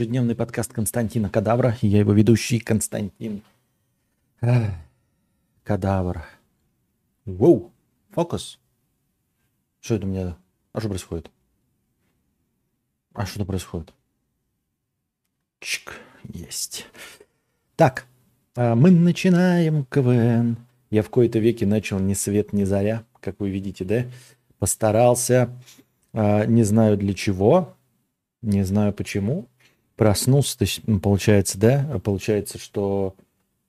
Ежедневный подкаст Константина Кадавра. Я его ведущий Константин Кадавр. Воу, фокус. Что это у меня? А что происходит? А что происходит? Чик, есть. Так, а мы начинаем КВН. Я в кои-то веке начал ни свет, ни заря, как вы видите, да? Постарался, а, не знаю для чего, не знаю почему, проснулся, то есть, получается, да, получается, что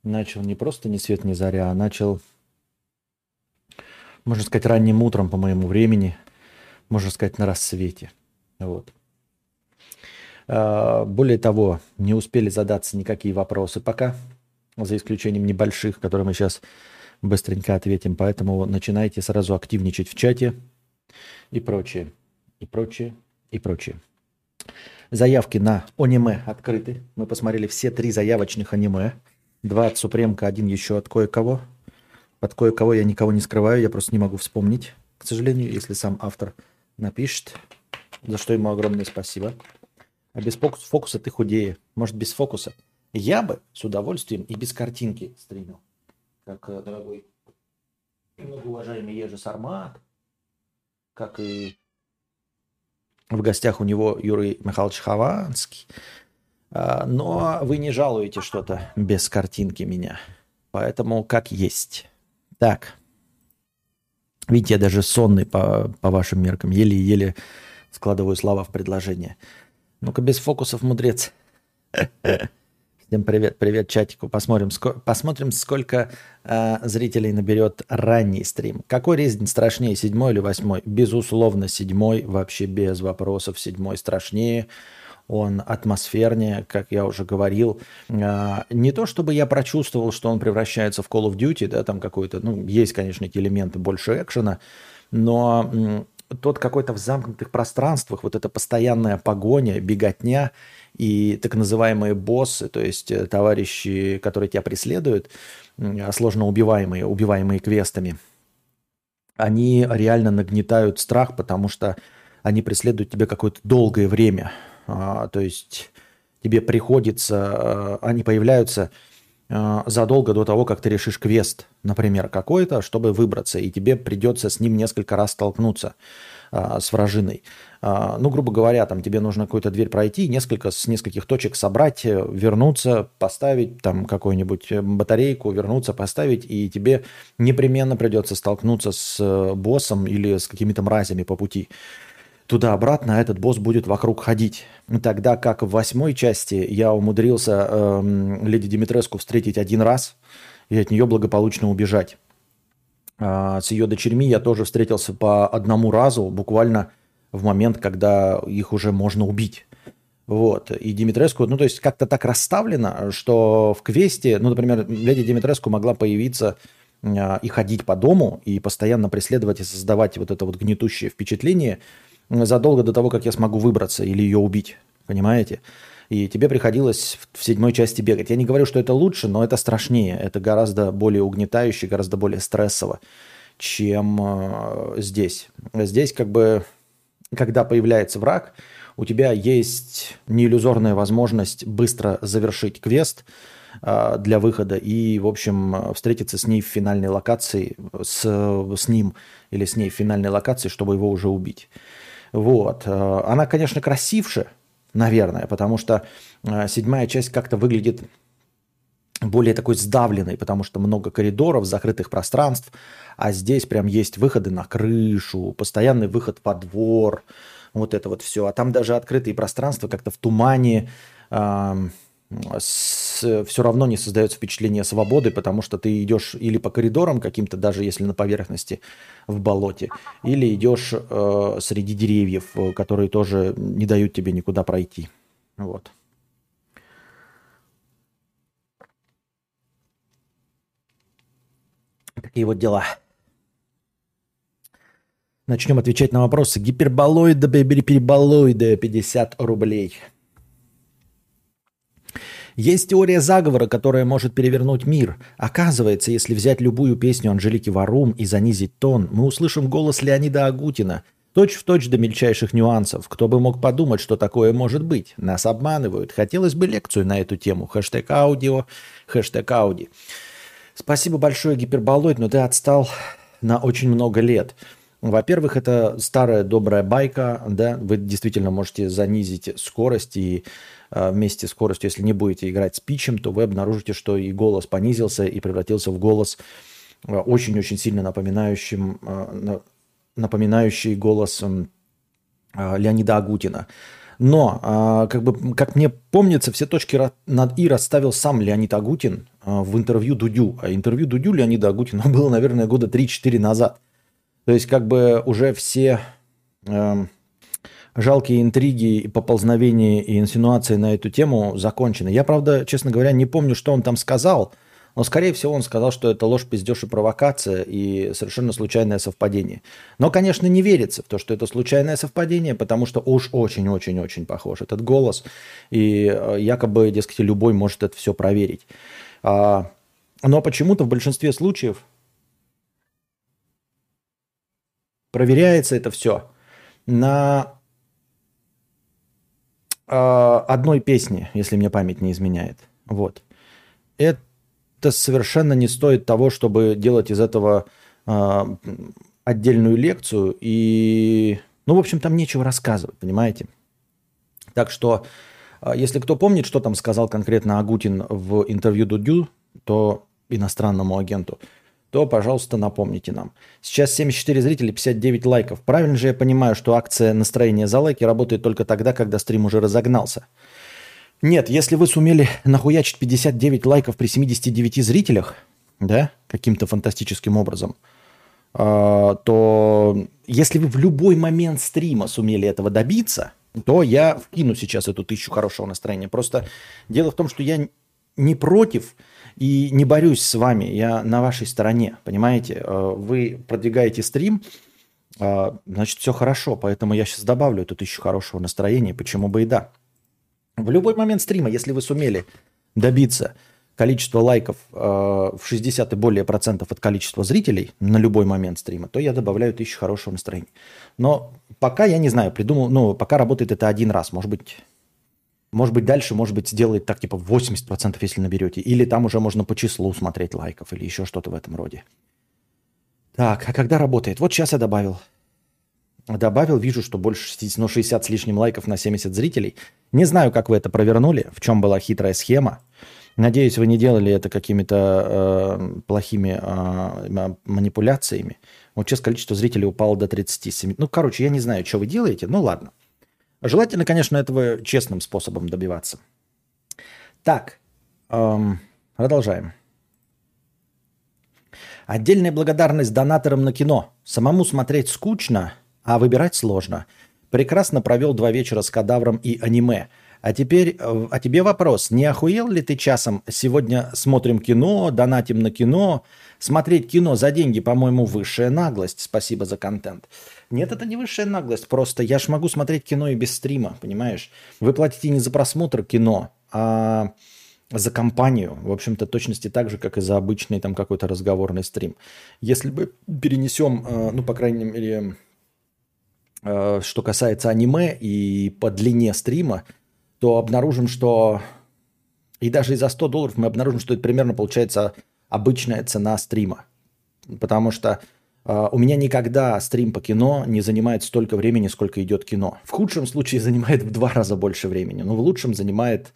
начал не просто ни свет, ни заря, а начал, можно сказать, ранним утром по моему времени, можно сказать, на рассвете. Вот. А, более того, не успели задаться никакие вопросы пока, за исключением небольших, которые мы сейчас быстренько ответим. Поэтому начинайте сразу активничать в чате и прочее, и прочее, и прочее. Заявки на аниме открыты. Мы посмотрели все три заявочных аниме. Два от Супремка, один еще от кое-кого. От кое-кого я никого не скрываю, я просто не могу вспомнить, к сожалению, если сам автор напишет. За что ему огромное спасибо. А без фокуса, ты худее. Может, без фокуса. Я бы с удовольствием и без картинки стримил. Как э, дорогой многоуважаемый Ежи Сармат, как и в гостях у него Юрий Михайлович Хованский. А, но вы не жалуете что-то без картинки меня. Поэтому как есть. Так. Видите, я даже сонный по, по вашим меркам. Еле-еле складываю слова в предложение. Ну-ка, без фокусов, мудрец. Всем привет, привет чатику. Посмотрим, ско- посмотрим сколько э, зрителей наберет ранний стрим. Какой рейтинг страшнее, седьмой или восьмой? Безусловно, седьмой, вообще без вопросов, седьмой страшнее. Он атмосфернее, как я уже говорил. Э, не то, чтобы я прочувствовал, что он превращается в Call of Duty, да, там какой-то, ну, есть, конечно, элементы больше экшена, но тот какой-то в замкнутых пространствах, вот эта постоянная погоня, беготня – и так называемые боссы, то есть э, товарищи, которые тебя преследуют, сложно убиваемые, убиваемые квестами, они реально нагнетают страх, потому что они преследуют тебя какое-то долгое время. А, то есть тебе приходится, э, они появляются задолго до того, как ты решишь квест, например, какой-то, чтобы выбраться, и тебе придется с ним несколько раз столкнуться а, с вражиной. А, ну, грубо говоря, там тебе нужно какую-то дверь пройти, несколько, с нескольких точек собрать, э, вернуться, поставить там какую-нибудь э, батарейку, вернуться, поставить, и тебе непременно придется столкнуться с э, боссом или с какими-то мразями по пути. Туда-обратно этот босс будет вокруг ходить. Тогда как в восьмой части я умудрился эм, леди Димитреску встретить один раз и от нее благополучно убежать. А, с ее дочерьми я тоже встретился по одному разу, буквально в момент, когда их уже можно убить. Вот. И Димитреску, ну, то есть как-то так расставлено, что в квесте, ну, например, леди Димитреску могла появиться э, и ходить по дому, и постоянно преследовать и создавать вот это вот гнетущее впечатление задолго до того, как я смогу выбраться или ее убить. Понимаете? И тебе приходилось в седьмой части бегать. Я не говорю, что это лучше, но это страшнее. Это гораздо более угнетающе, гораздо более стрессово, чем э, здесь. Здесь как бы когда появляется враг, у тебя есть неиллюзорная возможность быстро завершить квест э, для выхода и, в общем, встретиться с ней в финальной локации, с, с ним или с ней в финальной локации, чтобы его уже убить. Вот. Э, она, конечно, красивше, наверное, потому что э, седьмая часть как-то выглядит более такой сдавленной, потому что много коридоров, закрытых пространств, а здесь прям есть выходы на крышу, постоянный выход во двор, вот это вот все. А там даже открытые пространства как-то в тумане, с, все равно не создается впечатление свободы, потому что ты идешь или по коридорам каким-то, даже если на поверхности в болоте, или идешь э, среди деревьев, э, которые тоже не дают тебе никуда пройти. Вот. Такие вот дела. Начнем отвечать на вопросы. Гиперболоиды, переболоиды, 50 рублей. Есть теория заговора, которая может перевернуть мир. Оказывается, если взять любую песню Анжелики Варум и занизить тон, мы услышим голос Леонида Агутина. Точь в точь до мельчайших нюансов. Кто бы мог подумать, что такое может быть? Нас обманывают. Хотелось бы лекцию на эту тему. Хэштег аудио, хэштег ауди. Спасибо большое, гиперболоид, но ты отстал на очень много лет. Во-первых, это старая добрая байка, да, вы действительно можете занизить скорость и э, вместе с скоростью, если не будете играть с питчем, то вы обнаружите, что и голос понизился и превратился в голос э, очень-очень сильно напоминающим, э, напоминающий голос э, Леонида Агутина. Но, как, бы, как мне помнится, все точки над «и» расставил сам Леонид Агутин в интервью Дудю. А интервью Дудю Леонида Агутина было, наверное, года 3-4 назад – то есть как бы уже все э, жалкие интриги и поползновения и инсинуации на эту тему закончены. Я, правда, честно говоря, не помню, что он там сказал, но, скорее всего, он сказал, что это ложь, пиздеж и провокация и совершенно случайное совпадение. Но, конечно, не верится в то, что это случайное совпадение, потому что уж очень-очень-очень похож этот голос. И э, якобы, дескать, любой может это все проверить. А, но почему-то в большинстве случаев Проверяется это все на э, одной песне, если мне память не изменяет. Вот. Это совершенно не стоит того, чтобы делать из этого э, отдельную лекцию. И, ну, в общем, там нечего рассказывать, понимаете? Так что, э, если кто помнит, что там сказал конкретно Агутин в интервью Дудю, то иностранному агенту – то, пожалуйста, напомните нам. Сейчас 74 зрителей, 59 лайков. Правильно же я понимаю, что акция настроения за лайки работает только тогда, когда стрим уже разогнался? Нет, если вы сумели нахуячить 59 лайков при 79 зрителях, да, каким-то фантастическим образом, э, то если вы в любой момент стрима сумели этого добиться, то я вкину сейчас эту тысячу хорошего настроения. Просто дело в том, что я не против и не борюсь с вами, я на вашей стороне, понимаете? Э, вы продвигаете стрим, э, значит, все хорошо, поэтому я сейчас добавлю эту тысячу хорошего настроения, почему бы и да. В любой момент стрима, если вы сумели добиться количества лайков э, в 60 и более процентов от количества зрителей на любой момент стрима, то я добавляю тысячу хорошего настроения. Но пока я не знаю, придумал, ну, пока работает это один раз, может быть, может быть, дальше, может быть, сделает так, типа 80%, если наберете. Или там уже можно по числу смотреть лайков или еще что-то в этом роде. Так, а когда работает? Вот сейчас я добавил. Добавил, вижу, что больше 60, ну, 60 с лишним лайков на 70 зрителей. Не знаю, как вы это провернули, в чем была хитрая схема. Надеюсь, вы не делали это какими-то э, плохими э, манипуляциями. Вот сейчас количество зрителей упало до 37. Ну, короче, я не знаю, что вы делаете. Ну, ладно. Желательно, конечно, этого честным способом добиваться. Так, эм, продолжаем. Отдельная благодарность донаторам на кино. Самому смотреть скучно, а выбирать сложно. Прекрасно провел два вечера с кадавром и аниме. А теперь, э, а тебе вопрос. Не охуел ли ты часом? Сегодня смотрим кино, донатим на кино. Смотреть кино за деньги, по-моему, высшая наглость. Спасибо за контент. Нет, это не высшая наглость. Просто я ж могу смотреть кино и без стрима, понимаешь? Вы платите не за просмотр кино, а за компанию. В общем-то, точности так же, как и за обычный там какой-то разговорный стрим. Если бы перенесем, э, ну, по крайней мере, э, что касается аниме и по длине стрима, то обнаружим, что и даже и за 100 долларов мы обнаружим, что это примерно получается обычная цена стрима. Потому что Uh, у меня никогда стрим по кино не занимает столько времени, сколько идет кино. В худшем случае занимает в два раза больше времени, но в лучшем занимает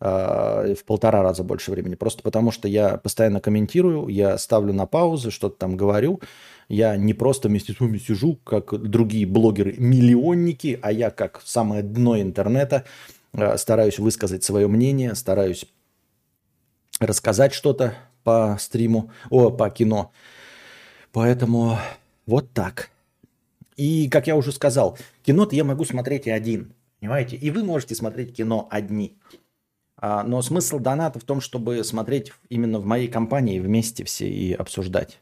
uh, в полтора раза больше времени. Просто потому, что я постоянно комментирую, я ставлю на паузу, что-то там говорю. Я не просто вместе с вами сижу, как другие блогеры-миллионники, а я как самое дно интернета стараюсь высказать свое мнение, стараюсь рассказать что-то по стриму, о, по кино. Поэтому вот так. И, как я уже сказал, кино-то я могу смотреть и один. Понимаете? И вы можете смотреть кино одни. А, но смысл доната в том, чтобы смотреть именно в моей компании вместе все и обсуждать.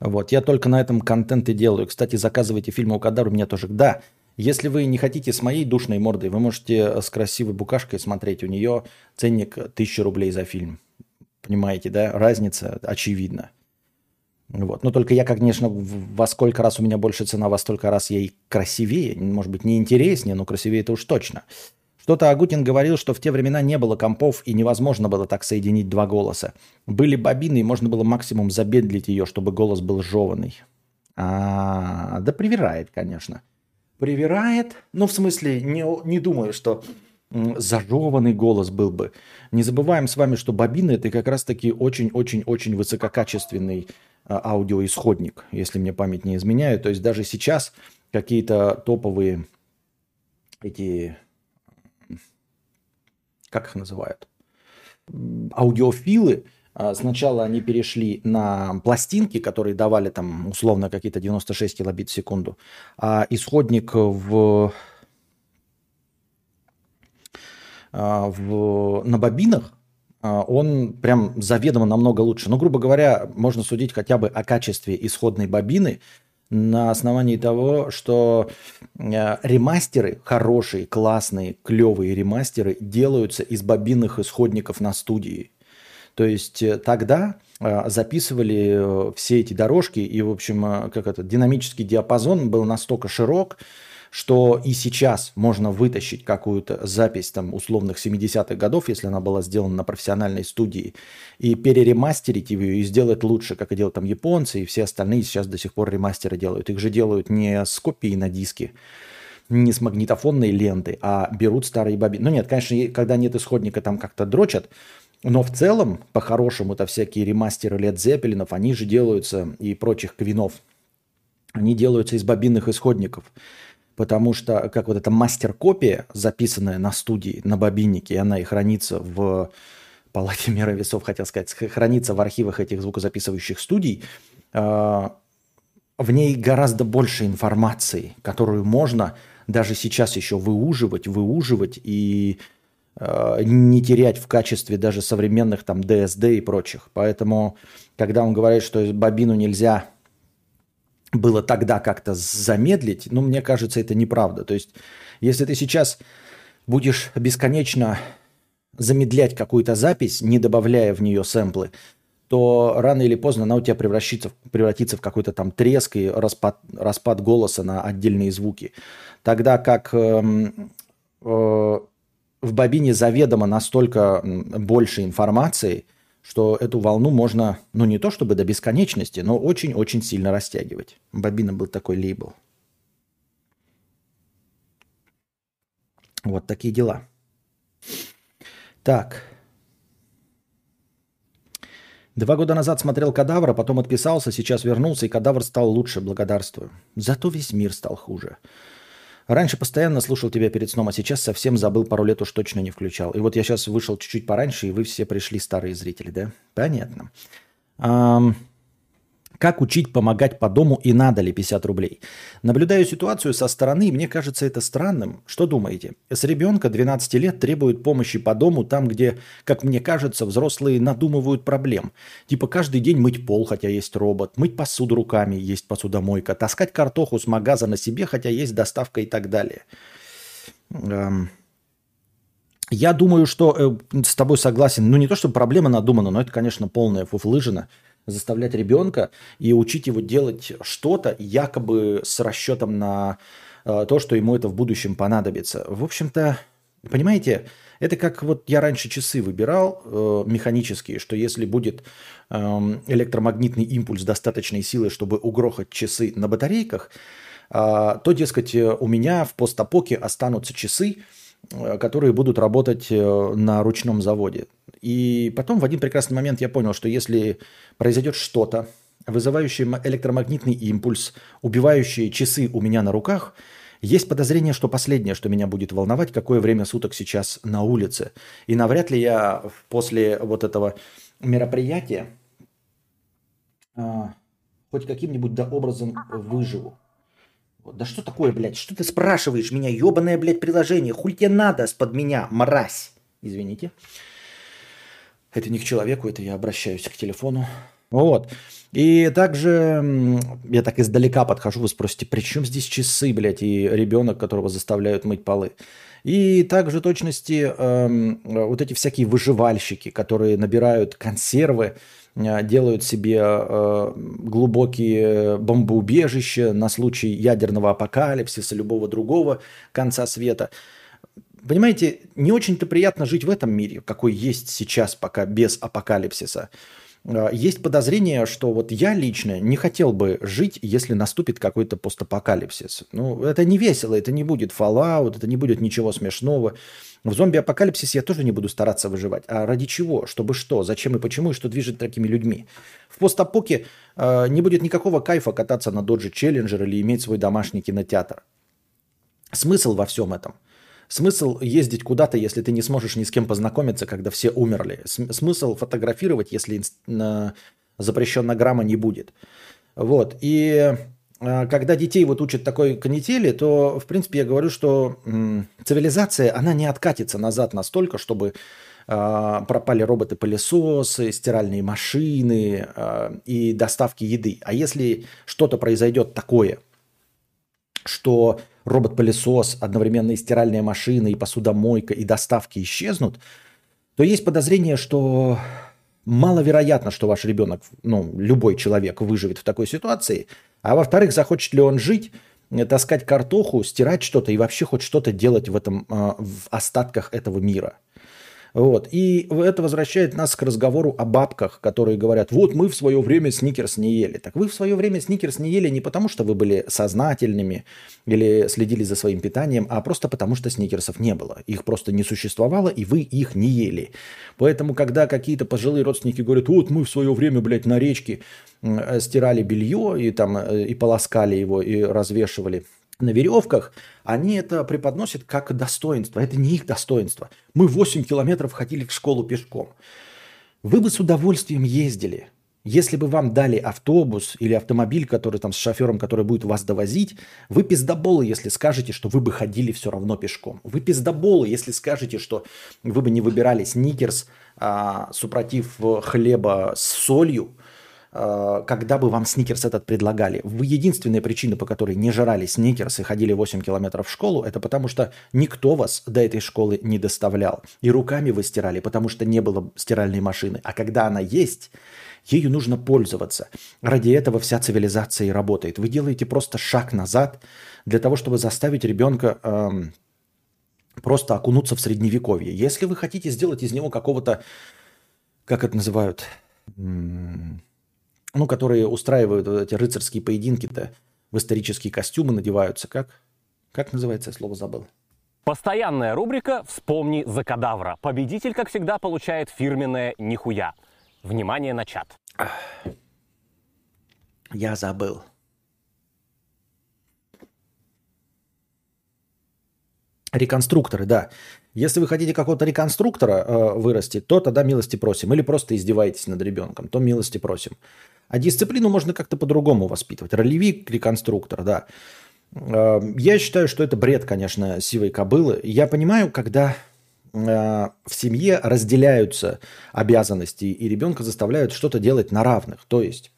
Вот, я только на этом контент и делаю. Кстати, заказывайте фильмы у Кадар, у меня тоже. Да, если вы не хотите с моей душной мордой, вы можете с красивой букашкой смотреть. У нее ценник 1000 рублей за фильм. Понимаете, да? Разница очевидна. Вот. Но только я, конечно, во сколько раз у меня больше цена, во столько раз я и красивее. Может быть, не интереснее, но красивее это уж точно. Что-то Агутин говорил, что в те времена не было компов и невозможно было так соединить два голоса. Были бобины, и можно было максимум забедлить ее, чтобы голос был жеванный. А, да привирает, конечно. Привирает, ну в смысле, не, не думаю, что зажеванный голос был бы. Не забываем с вами, что бобины это как раз-таки очень-очень-очень высококачественный а, аудиоисходник, если мне память не изменяет. То есть даже сейчас какие-то топовые эти, как их называют, аудиофилы, а, сначала они перешли на пластинки, которые давали там условно какие-то 96 килобит в секунду, а исходник в а, в, на бобинах, а, он прям заведомо намного лучше. Ну, грубо говоря, можно судить хотя бы о качестве исходной бобины на основании того, что а, ремастеры, хорошие, классные, клевые ремастеры делаются из бобинных исходников на студии. То есть э, тогда записывали э, все эти дорожки, и, в общем, как это, динамический диапазон был настолько широк, что и сейчас можно вытащить какую-то запись там условных 70-х годов, если она была сделана на профессиональной студии, и переремастерить ее и сделать лучше, как и делают там японцы и все остальные сейчас до сих пор ремастеры делают. Их же делают не с копией на диске, не с магнитофонной ленты, а берут старые бобины. Ну нет, конечно, когда нет исходника, там как-то дрочат, но в целом, по-хорошему, это всякие ремастеры Лед Зеппелинов, они же делаются, и прочих квинов, они делаются из бобинных исходников потому что как вот эта мастер-копия, записанная на студии, на бобиннике, и она и хранится в палате мира весов, хотел сказать, хранится в архивах этих звукозаписывающих студий, а, в ней гораздо больше информации, которую можно даже сейчас еще выуживать, выуживать и а, не терять в качестве даже современных там DSD и прочих. Поэтому, когда он говорит, что бобину нельзя было тогда как-то замедлить, ну, мне кажется, это неправда. То есть, если ты сейчас будешь бесконечно замедлять какую-то запись, не добавляя в нее сэмплы, то рано или поздно она у тебя превратится, превратится в какой-то там треск и распад, распад голоса на отдельные звуки. Тогда как э, э, в бобине заведомо настолько больше информации – что эту волну можно, ну не то чтобы до бесконечности, но очень-очень сильно растягивать. Бобина был такой лейбл. Вот такие дела. Так. Два года назад смотрел «Кадавра», потом отписался, сейчас вернулся, и «Кадавр» стал лучше, благодарствую. Зато весь мир стал хуже. Раньше постоянно слушал тебя перед сном, а сейчас совсем забыл, пару лет уж точно не включал. И вот я сейчас вышел чуть-чуть пораньше, и вы все пришли, старые зрители, да? Понятно. Как учить помогать по дому и надо ли 50 рублей? Наблюдаю ситуацию со стороны, и мне кажется это странным. Что думаете? С ребенка 12 лет требует помощи по дому там, где, как мне кажется, взрослые надумывают проблем. Типа каждый день мыть пол, хотя есть робот, мыть посуду руками, есть посудомойка, таскать картоху с магаза на себе, хотя есть доставка и так далее. Я думаю, что э, с тобой согласен. Ну, не то, что проблема надумана, но это, конечно, полная фуфлыжина заставлять ребенка и учить его делать что-то якобы с расчетом на э, то, что ему это в будущем понадобится. В общем-то, понимаете, это как вот я раньше часы выбирал э, механические, что если будет э, электромагнитный импульс достаточной силы, чтобы угрохать часы на батарейках, э, то, дескать, у меня в постапоке останутся часы, Э, которые будут работать э, на ручном заводе. И потом в один прекрасный момент я понял, что если произойдет что-то, вызывающее электромагнитный импульс, убивающие часы у меня на руках, есть подозрение, что последнее, что меня будет волновать, какое время суток сейчас на улице. И навряд ли я после вот этого мероприятия а, хоть каким-нибудь да образом выживу. Да что такое, блядь? Что ты спрашиваешь меня? Ебаное, блядь, приложение. Хуй тебе надо с-под меня, мразь. Извините. Это не к человеку, это я обращаюсь к телефону. Вот. И также я так издалека подхожу, вы спросите, при чем здесь часы, блядь, и ребенок, которого заставляют мыть полы? И также точности эм, вот эти всякие выживальщики, которые набирают консервы э, делают себе э, глубокие бомбоубежища на случай ядерного апокалипсиса, любого другого конца света. Понимаете, не очень-то приятно жить в этом мире, какой есть сейчас пока без апокалипсиса. А, есть подозрение, что вот я лично не хотел бы жить, если наступит какой-то постапокалипсис. Ну, это не весело, это не будет Fallout, это не будет ничего смешного. В зомби-апокалипсисе я тоже не буду стараться выживать. А ради чего? Чтобы что? Зачем и почему? И что движет такими людьми? В постапоке э, не будет никакого кайфа кататься на Dodge Challenger или иметь свой домашний кинотеатр. Смысл во всем этом – Смысл ездить куда-то, если ты не сможешь ни с кем познакомиться, когда все умерли. Смысл фотографировать, если запрещенная грамма не будет. Вот. И а, когда детей вот учат такой канители, то, в принципе, я говорю, что цивилизация, она не откатится назад настолько, чтобы а, пропали роботы-пылесосы, стиральные машины а, и доставки еды. А если что-то произойдет такое, что робот-пылесос, одновременно и стиральная машина, и посудомойка, и доставки исчезнут, то есть подозрение, что маловероятно, что ваш ребенок, ну, любой человек выживет в такой ситуации. А во-вторых, захочет ли он жить, таскать картоху, стирать что-то и вообще хоть что-то делать в, этом, а, в остатках этого мира – вот. И это возвращает нас к разговору о бабках, которые говорят, вот мы в свое время сникерс не ели. Так вы в свое время сникерс не ели не потому, что вы были сознательными или следили за своим питанием, а просто потому, что сникерсов не было. Их просто не существовало, и вы их не ели. Поэтому, когда какие-то пожилые родственники говорят, вот мы в свое время, блядь, на речке стирали белье и там э, и полоскали его, и развешивали на веревках, они это преподносят как достоинство. Это не их достоинство. Мы 8 километров ходили в школу пешком. Вы бы с удовольствием ездили. Если бы вам дали автобус или автомобиль, который там с шофером, который будет вас довозить, вы пиздоболы, если скажете, что вы бы ходили все равно пешком. Вы пиздоболы, если скажете, что вы бы не выбирали сникерс, а, супротив хлеба с солью, Э, когда бы вам сникерс этот предлагали. Вы единственная причина, по которой не жрали сникерс и ходили 8 километров в школу, это потому что никто вас до этой школы не доставлял. И руками вы стирали, потому что не было стиральной машины. А когда она есть, ею нужно пользоваться. Ради этого вся цивилизация и работает. Вы делаете просто шаг назад для того, чтобы заставить ребенка эм, просто окунуться в средневековье. Если вы хотите сделать из него какого-то, как это называют, ну, которые устраивают вот эти рыцарские поединки-то, в исторические костюмы надеваются. Как? Как называется, я слово забыл. Постоянная рубрика «Вспомни за кадавра». Победитель, как всегда, получает фирменное «Нихуя». Внимание на чат. Я забыл. Реконструкторы, да. Если вы хотите какого-то реконструктора э, вырастить, то тогда милости просим. Или просто издеваетесь над ребенком, то милости просим. А дисциплину можно как-то по-другому воспитывать. Ролевик, реконструктор, да. Э, я считаю, что это бред, конечно, сивой кобылы. Я понимаю, когда э, в семье разделяются обязанности и ребенка заставляют что-то делать на равных. То есть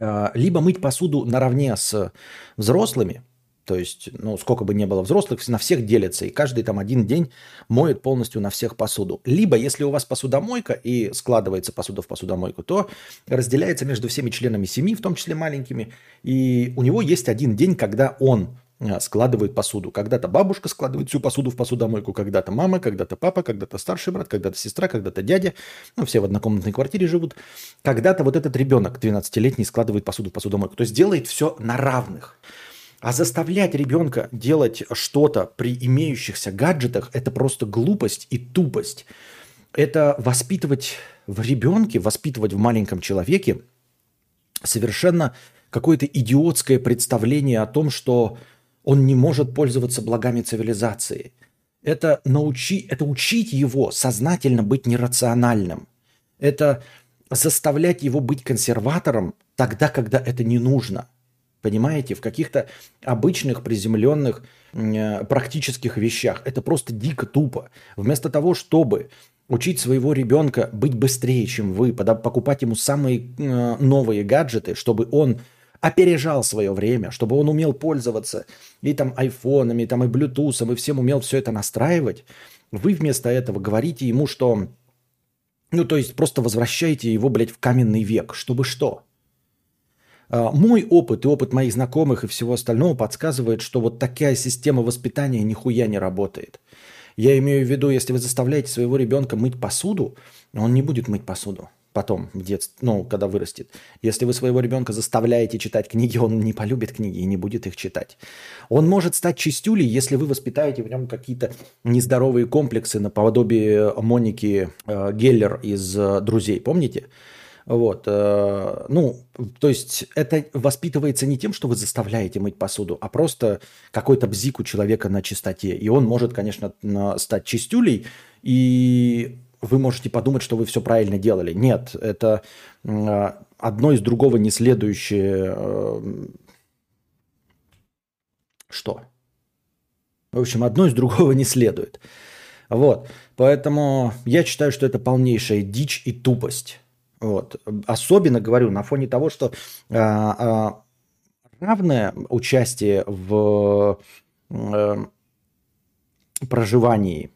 э, либо мыть посуду наравне с взрослыми, то есть, ну, сколько бы ни было взрослых, на всех делятся, и каждый там один день моет полностью на всех посуду. Либо, если у вас посудомойка и складывается посуда в посудомойку, то разделяется между всеми членами семьи, в том числе маленькими, и у него есть один день, когда он э, складывает посуду. Когда-то бабушка складывает всю посуду в посудомойку, когда-то мама, когда-то папа, когда-то старший брат, когда-то сестра, когда-то дядя. Ну, все в однокомнатной квартире живут. Когда-то вот этот ребенок 12-летний складывает посуду в посудомойку. То есть делает все на равных. А заставлять ребенка делать что-то при имеющихся гаджетах – это просто глупость и тупость. Это воспитывать в ребенке, воспитывать в маленьком человеке совершенно какое-то идиотское представление о том, что он не может пользоваться благами цивилизации. Это, научи, это учить его сознательно быть нерациональным. Это заставлять его быть консерватором тогда, когда это не нужно. Понимаете, в каких-то обычных приземленных э, практических вещах. Это просто дико тупо. Вместо того, чтобы учить своего ребенка быть быстрее, чем вы, покупать ему самые э, новые гаджеты, чтобы он опережал свое время, чтобы он умел пользоваться и там айфонами, и там и блютусом, и всем умел все это настраивать, вы вместо этого говорите ему, что Ну, то есть просто возвращайте его, блядь, в каменный век. Чтобы что? А, мой опыт и опыт моих знакомых и всего остального подсказывает, что вот такая система воспитания нихуя не работает. Я имею в виду, если вы заставляете своего ребенка мыть посуду, он не будет мыть посуду потом, в детстве, ну, когда вырастет. Если вы своего ребенка заставляете читать книги, он не полюбит книги и не будет их читать. Он может стать чистюлей, если вы воспитаете в нем какие-то нездоровые комплексы наподобие Моники э, Геллер из э, «Друзей». Помните? Вот, э, ну, то есть это воспитывается не тем, что вы заставляете мыть посуду, а просто какой-то бзик у человека на чистоте. И он может, конечно, стать чистюлей, и вы можете подумать, что вы все правильно делали. Нет, это э, одно из другого не следующее... Э, что? В общем, одно из другого не следует. Вот. Поэтому я считаю, что это полнейшая дичь и тупость. Вот. Особенно говорю на фоне того, что а, а, равное участие в а, проживании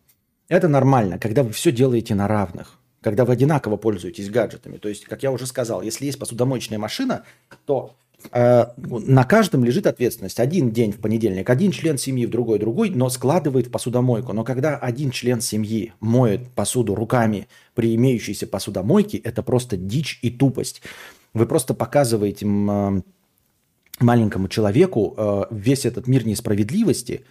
это нормально, когда вы все делаете на равных, когда вы одинаково пользуетесь гаджетами. То есть, как я уже сказал, если есть посудомоечная машина, то на каждом лежит ответственность. Один день в понедельник, один член семьи, в другой другой, но складывает в посудомойку. Но когда один член семьи моет посуду руками при имеющейся посудомойке, это просто дичь и тупость. Вы просто показываете э, маленькому человеку э, весь этот мир несправедливости,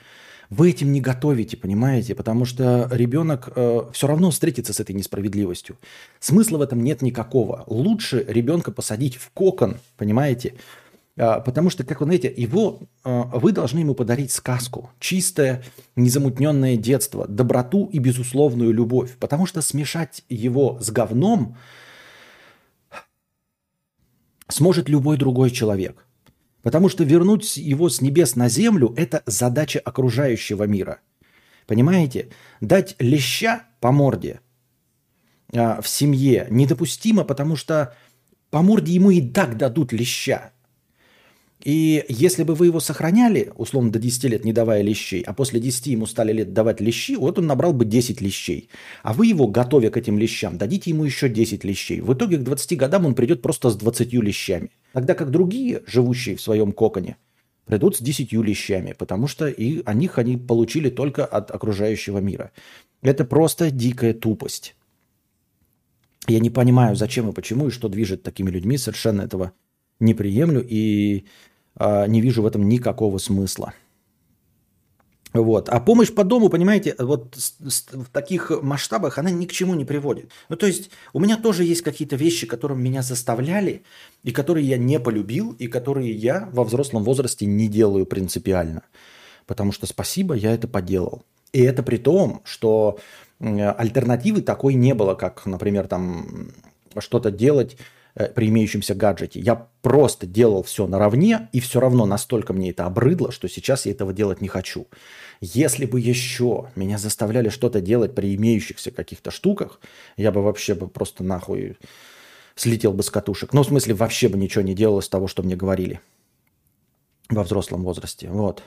вы этим не готовите, понимаете? Потому что ребенок э, все равно встретится с этой несправедливостью. Смысла в этом нет никакого. Лучше ребенка посадить в кокон, понимаете? А, потому что, как вы знаете, его, а, вы должны ему подарить сказку. Чистое, незамутненное детство, доброту и безусловную любовь. Потому что смешать его с говном сможет любой другой человек. Потому что вернуть его с небес на землю – это задача окружающего мира. Понимаете? Дать леща по морде а, в семье недопустимо, потому что по морде ему и так дадут леща. И если бы вы его сохраняли, условно, до 10 лет не давая лещей, а после 10 ему стали лет давать лещи, вот он набрал бы 10 лещей. А вы его, готовя к этим лещам, дадите ему еще 10 лещей. В итоге к 20 годам он придет просто с 20 лещами. Тогда как другие, живущие в своем коконе, придут с 10 лещами, потому что и о них они получили только от окружающего мира. Это просто дикая тупость. Я не понимаю, зачем и почему, и что движет такими людьми, совершенно этого не приемлю. И не вижу в этом никакого смысла. Вот. А помощь по дому, понимаете, вот в таких масштабах она ни к чему не приводит. Ну, то есть у меня тоже есть какие-то вещи, которым меня заставляли, и которые я не полюбил, и которые я во взрослом возрасте не делаю принципиально. Потому что спасибо, я это поделал. И это при том, что альтернативы такой не было, как, например, там что-то делать при имеющемся гаджете. Я просто делал все наравне, и все равно настолько мне это обрыдло, что сейчас я этого делать не хочу. Если бы еще меня заставляли что-то делать при имеющихся каких-то штуках, я бы вообще бы просто нахуй слетел бы с катушек. Ну, в смысле, вообще бы ничего не делал из того, что мне говорили во взрослом возрасте. Вот.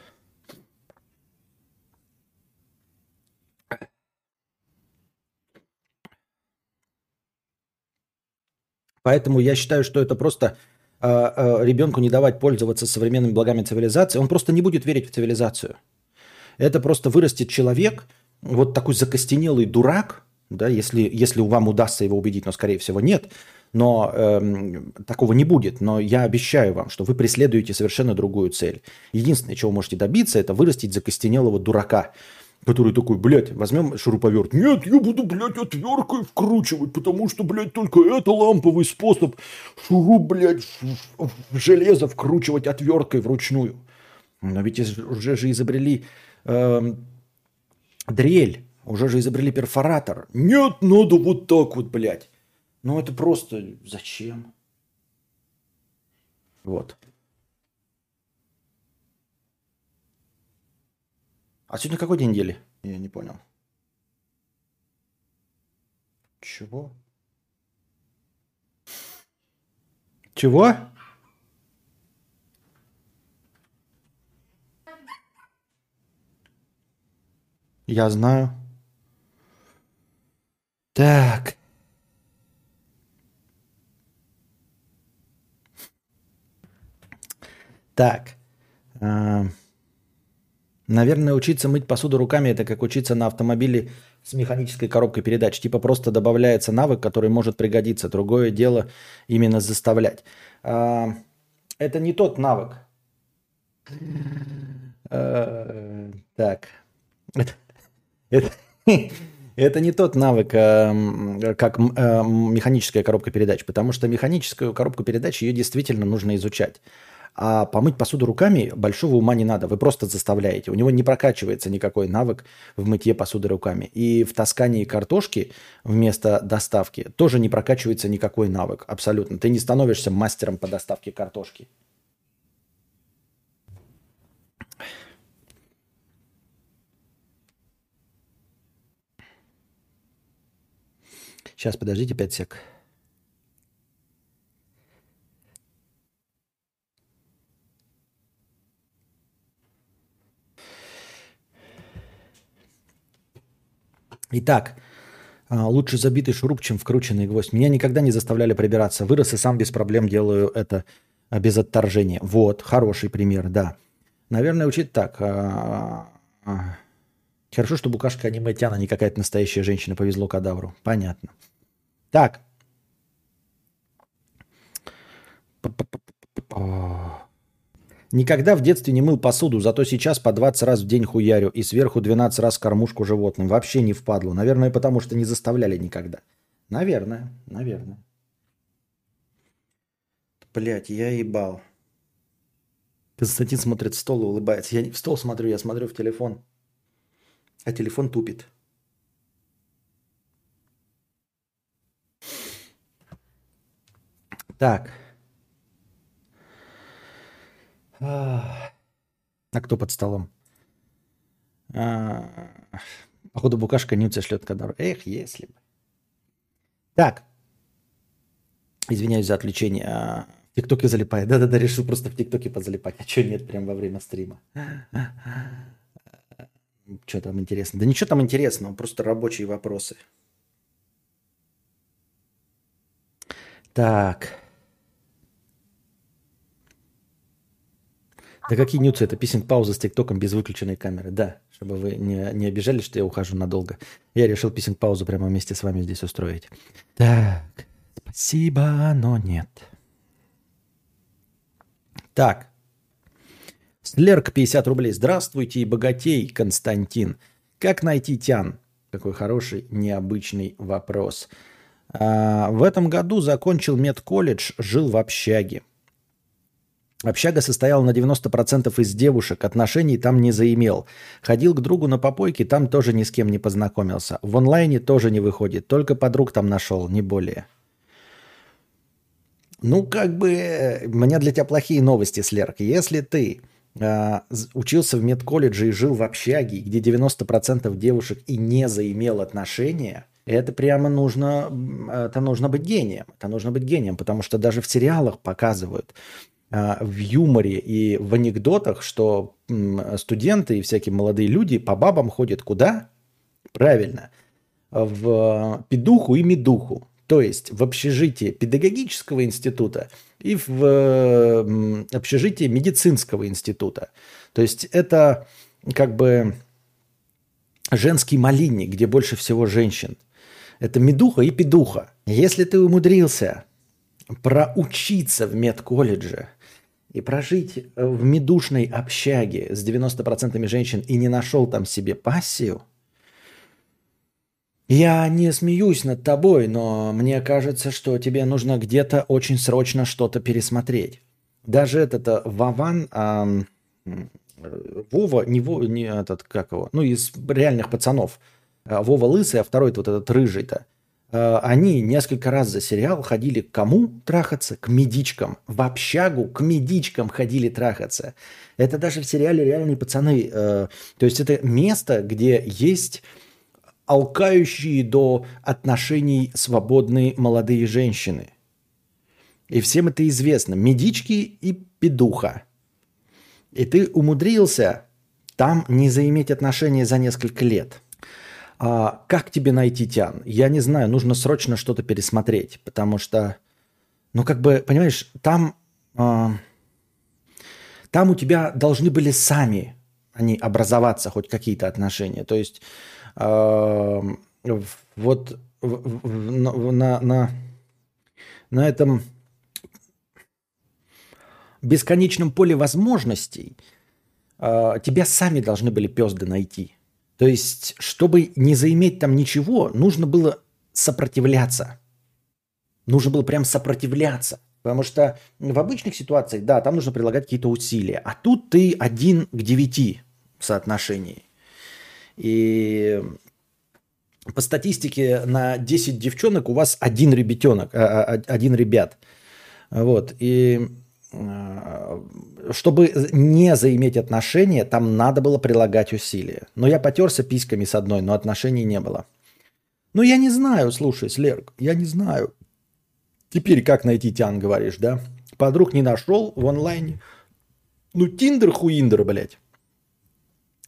Поэтому я считаю, что это просто э, э, ребенку не давать пользоваться современными благами цивилизации. Он просто не будет верить в цивилизацию. Это просто вырастет человек, вот такой закостенелый дурак, да, если, если вам удастся его убедить, но скорее всего нет, но эм, такого не будет. Но я обещаю вам, что вы преследуете совершенно другую цель. Единственное, чего можете добиться, это вырастить закостенелого дурака, который такой, блядь, возьмем шуруповерт. Нет, я буду, блядь, отверткой вкручивать, потому что, блядь, только это ламповый способ шуру, блядь, в, железо вкручивать отверткой вручную. Но ведь уже же изобрели э, дрель, уже же изобрели перфоратор. Нет, надо вот так вот, блядь. Ну это просто зачем? Вот. А сегодня какой день недели? Я не понял. Чего? Чего? Я знаю. Так. Так. Uh наверное, учиться мыть посуду руками это как учиться на автомобиле с механической коробкой передач. Типа просто добавляется навык, который может пригодиться. Другое дело именно заставлять. А, это не тот навык. А, так. Это, это, это не тот навык, а, как а, механическая коробка передач, потому что механическую коробку передач ее действительно нужно изучать. А помыть посуду руками большого ума не надо. Вы просто заставляете. У него не прокачивается никакой навык в мытье посуды руками. И в таскании картошки вместо доставки тоже не прокачивается никакой навык. Абсолютно. Ты не становишься мастером по доставке картошки. Сейчас, подождите 5 сек. Итак, а, лучше забитый шуруп, чем вкрученный гвоздь. Меня никогда не заставляли прибираться. Вырос и сам без проблем делаю это а, без отторжения. Вот, хороший пример, да. Наверное, учить так. А, хорошо, что букашка аниме Тяна не какая-то настоящая женщина. Повезло кадавру. Понятно. Так. Никогда в детстве не мыл посуду, зато сейчас по 20 раз в день хуярю и сверху 12 раз кормушку животным. Вообще не впадло. Наверное, потому что не заставляли никогда. Наверное, наверное. Блять, я ебал. Константин смотрит в стол и улыбается. Я не в стол смотрю, я смотрю в телефон. А телефон тупит. Так. А кто под столом? А, походу, букашка Нюца шлет кадар. Эх, если бы. Так. Извиняюсь за отвлечение. А, в ТикТоке залипает. Да-да-да, решил просто в ТикТоке позалипать. А что нет, прям во время стрима. Что там интересно? Да ничего там интересного, просто рабочие вопросы. Так. Да какие нюцы? Это писинг-пауза с ТикТоком без выключенной камеры. Да, чтобы вы не, не обижались, что я ухожу надолго. Я решил писинг-паузу прямо вместе с вами здесь устроить. Так, спасибо, но нет. Так. Слерк 50 рублей. Здравствуйте, богатей, Константин. Как найти тян? Какой хороший, необычный вопрос. А, в этом году закончил медколледж, жил в общаге. Общага состояла на 90% из девушек, отношений там не заимел. Ходил к другу на попойки, там тоже ни с кем не познакомился. В онлайне тоже не выходит, только подруг там нашел, не более. Ну, как бы, у меня для тебя плохие новости, Слерк. Если ты э, учился в медколледже и жил в общаге, где 90% девушек и не заимел отношения, это прямо нужно, это нужно быть гением. Это нужно быть гением, потому что даже в сериалах показывают, в юморе и в анекдотах, что студенты и всякие молодые люди по бабам ходят куда? Правильно. В педуху и медуху. То есть в общежитие педагогического института и в общежитие медицинского института. То есть это как бы женский малинник, где больше всего женщин. Это медуха и педуха. Если ты умудрился проучиться в медколледже, и прожить э, в медушной общаге с 90% женщин и не нашел там себе пассию, я не смеюсь над тобой, но мне кажется, что тебе нужно где-то очень срочно что-то пересмотреть. Даже этот э, Вован, а, Вова, не, Вова, не этот, как его, ну, из реальных пацанов. Вова лысый, а второй вот этот рыжий-то – они несколько раз за сериал ходили к кому трахаться? К медичкам. В общагу к медичкам ходили трахаться. Это даже в сериале «Реальные пацаны». Э, то есть это место, где есть алкающие до отношений свободные молодые женщины. И всем это известно. Медички и педуха. И ты умудрился там не заиметь отношения за несколько лет – а, как тебе найти Тян? Я не знаю, нужно срочно что-то пересмотреть, потому что, ну как бы, понимаешь, там, а, там у тебя должны были сами они образоваться, хоть какие-то отношения. То есть э, вот на, на, на этом бесконечном поле возможностей э, тебя сами должны были пезды найти. То есть, чтобы не заиметь там ничего, нужно было сопротивляться. Нужно было прям сопротивляться. Потому что в обычных ситуациях, да, там нужно прилагать какие-то усилия. А тут ты один к девяти в соотношении. И по статистике на 10 девчонок у вас один ребятенок, а, а, один ребят. Вот. И э, чтобы не заиметь отношения, там надо было прилагать усилия. Но я потерся письками с одной, но отношений не было. Ну, я не знаю, слушай, Слерк, я не знаю. Теперь как найти тян, говоришь, да? Подруг не нашел в онлайне. Ну, Тиндер хуиндер, блядь.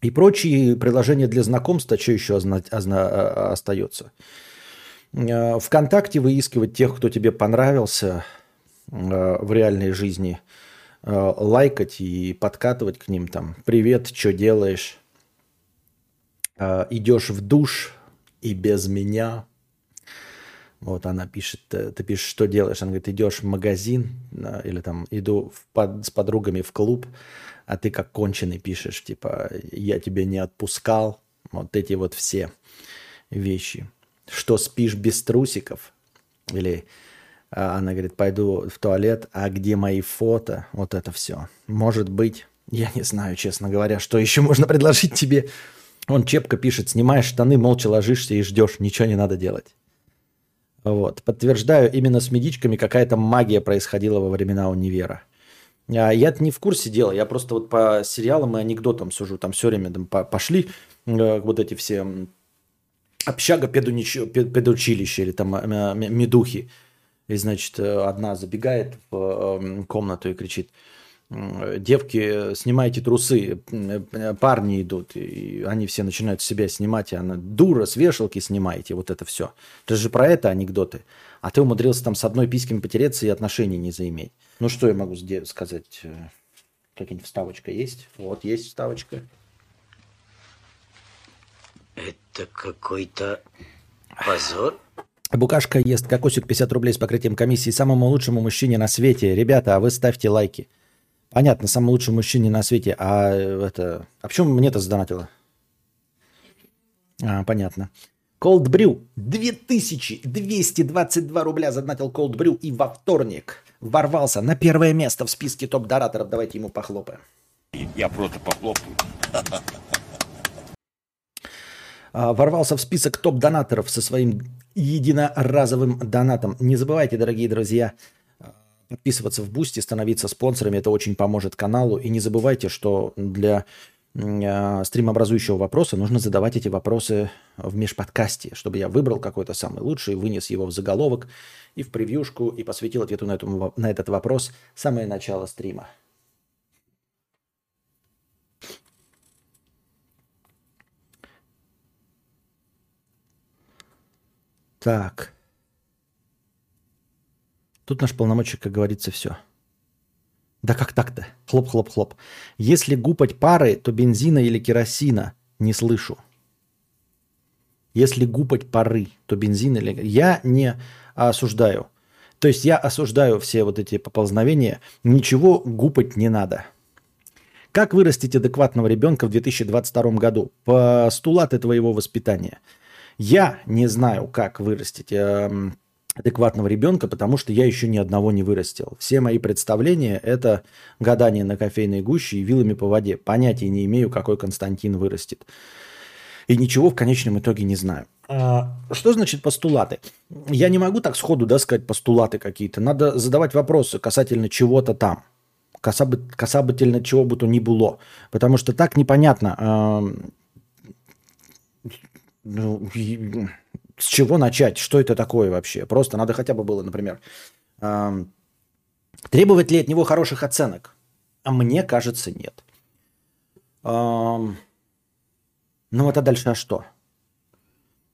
И прочие приложения для знакомства, что еще озна- озна- а, остается? Э, Вконтакте выискивать тех, кто тебе понравился э, в реальной жизни, э, лайкать и подкатывать к ним там. Привет, что делаешь? Идешь в душ и без меня. Вот она пишет, ты пишешь, что делаешь? Она говорит, идешь в магазин или там иду в, под, с подругами в клуб а ты как конченый пишешь, типа, я тебя не отпускал, вот эти вот все вещи. Что, спишь без трусиков? Или она говорит, пойду в туалет, а где мои фото? Вот это все. Может быть, я не знаю, честно говоря, что еще можно предложить тебе. Он Чепка пишет, снимаешь штаны, молча ложишься и ждешь, ничего не надо делать. Вот. Подтверждаю, именно с медичками какая-то магия происходила во времена универа. А я-то не в курсе дела, я просто вот по сериалам и анекдотам сужу, там все время там, пошли э, вот эти все общага педучилище или там э, медухи. И, значит, э, одна забегает в комнату и кричит, девки, снимайте трусы, парни идут, и они все начинают себя снимать, и она, дура, с вешалки снимайте, вот это все. Это же про это анекдоты. А ты умудрился там с одной письками потереться и отношений не заиметь. Ну, что я могу сказать? Э, какая-нибудь вставочка есть? Вот, есть вставочка. Это какой-то позор. Букашка ест кокосик 50 рублей с покрытием комиссии самому лучшему мужчине на свете. Ребята, а вы ставьте лайки. Понятно, самому лучшему мужчине на свете. А это... А почему мне это задонатило? А, понятно. Cold Brew 2222 рубля задонатил Cold Brew и во вторник ворвался на первое место в списке топ-дораторов. Давайте ему похлопаем. Я просто похлопаю. А, ворвался в список топ-донаторов со своим единоразовым донатом. Не забывайте, дорогие друзья, подписываться в Бусти, становиться спонсорами. Это очень поможет каналу. И не забывайте, что для а, стримообразующего вопроса нужно задавать эти вопросы в межподкасте, чтобы я выбрал какой-то самый лучший, вынес его в заголовок и в превьюшку и посвятил ответу на, эту, на этот вопрос самое начало стрима. Так. Тут наш полномочий, как говорится, все. Да как так-то? Хлоп-хлоп-хлоп. Если гупать пары, то бензина или керосина не слышу. Если гупать пары, то бензин или... Я не осуждаю. То есть я осуждаю все вот эти поползновения. Ничего гупать не надо. Как вырастить адекватного ребенка в 2022 году? Постулаты твоего воспитания. Я не знаю, как вырастить. Эм, адекватного ребенка, потому что я еще ни одного не вырастил. Все мои представления – это гадание на кофейной гуще и вилами по воде. Понятия не имею, какой Константин вырастет. И ничего в конечном итоге не знаю. А, что значит постулаты? Я не могу так сходу да, сказать постулаты какие-то. Надо задавать вопросы касательно чего-то там. Касательно чего бы то ни было. Потому что так непонятно. Ну, с чего начать? Что это такое вообще? Просто надо хотя бы было, например, эм, требовать ли от него хороших оценок? А мне кажется, нет. Эм, ну вот а дальше а что?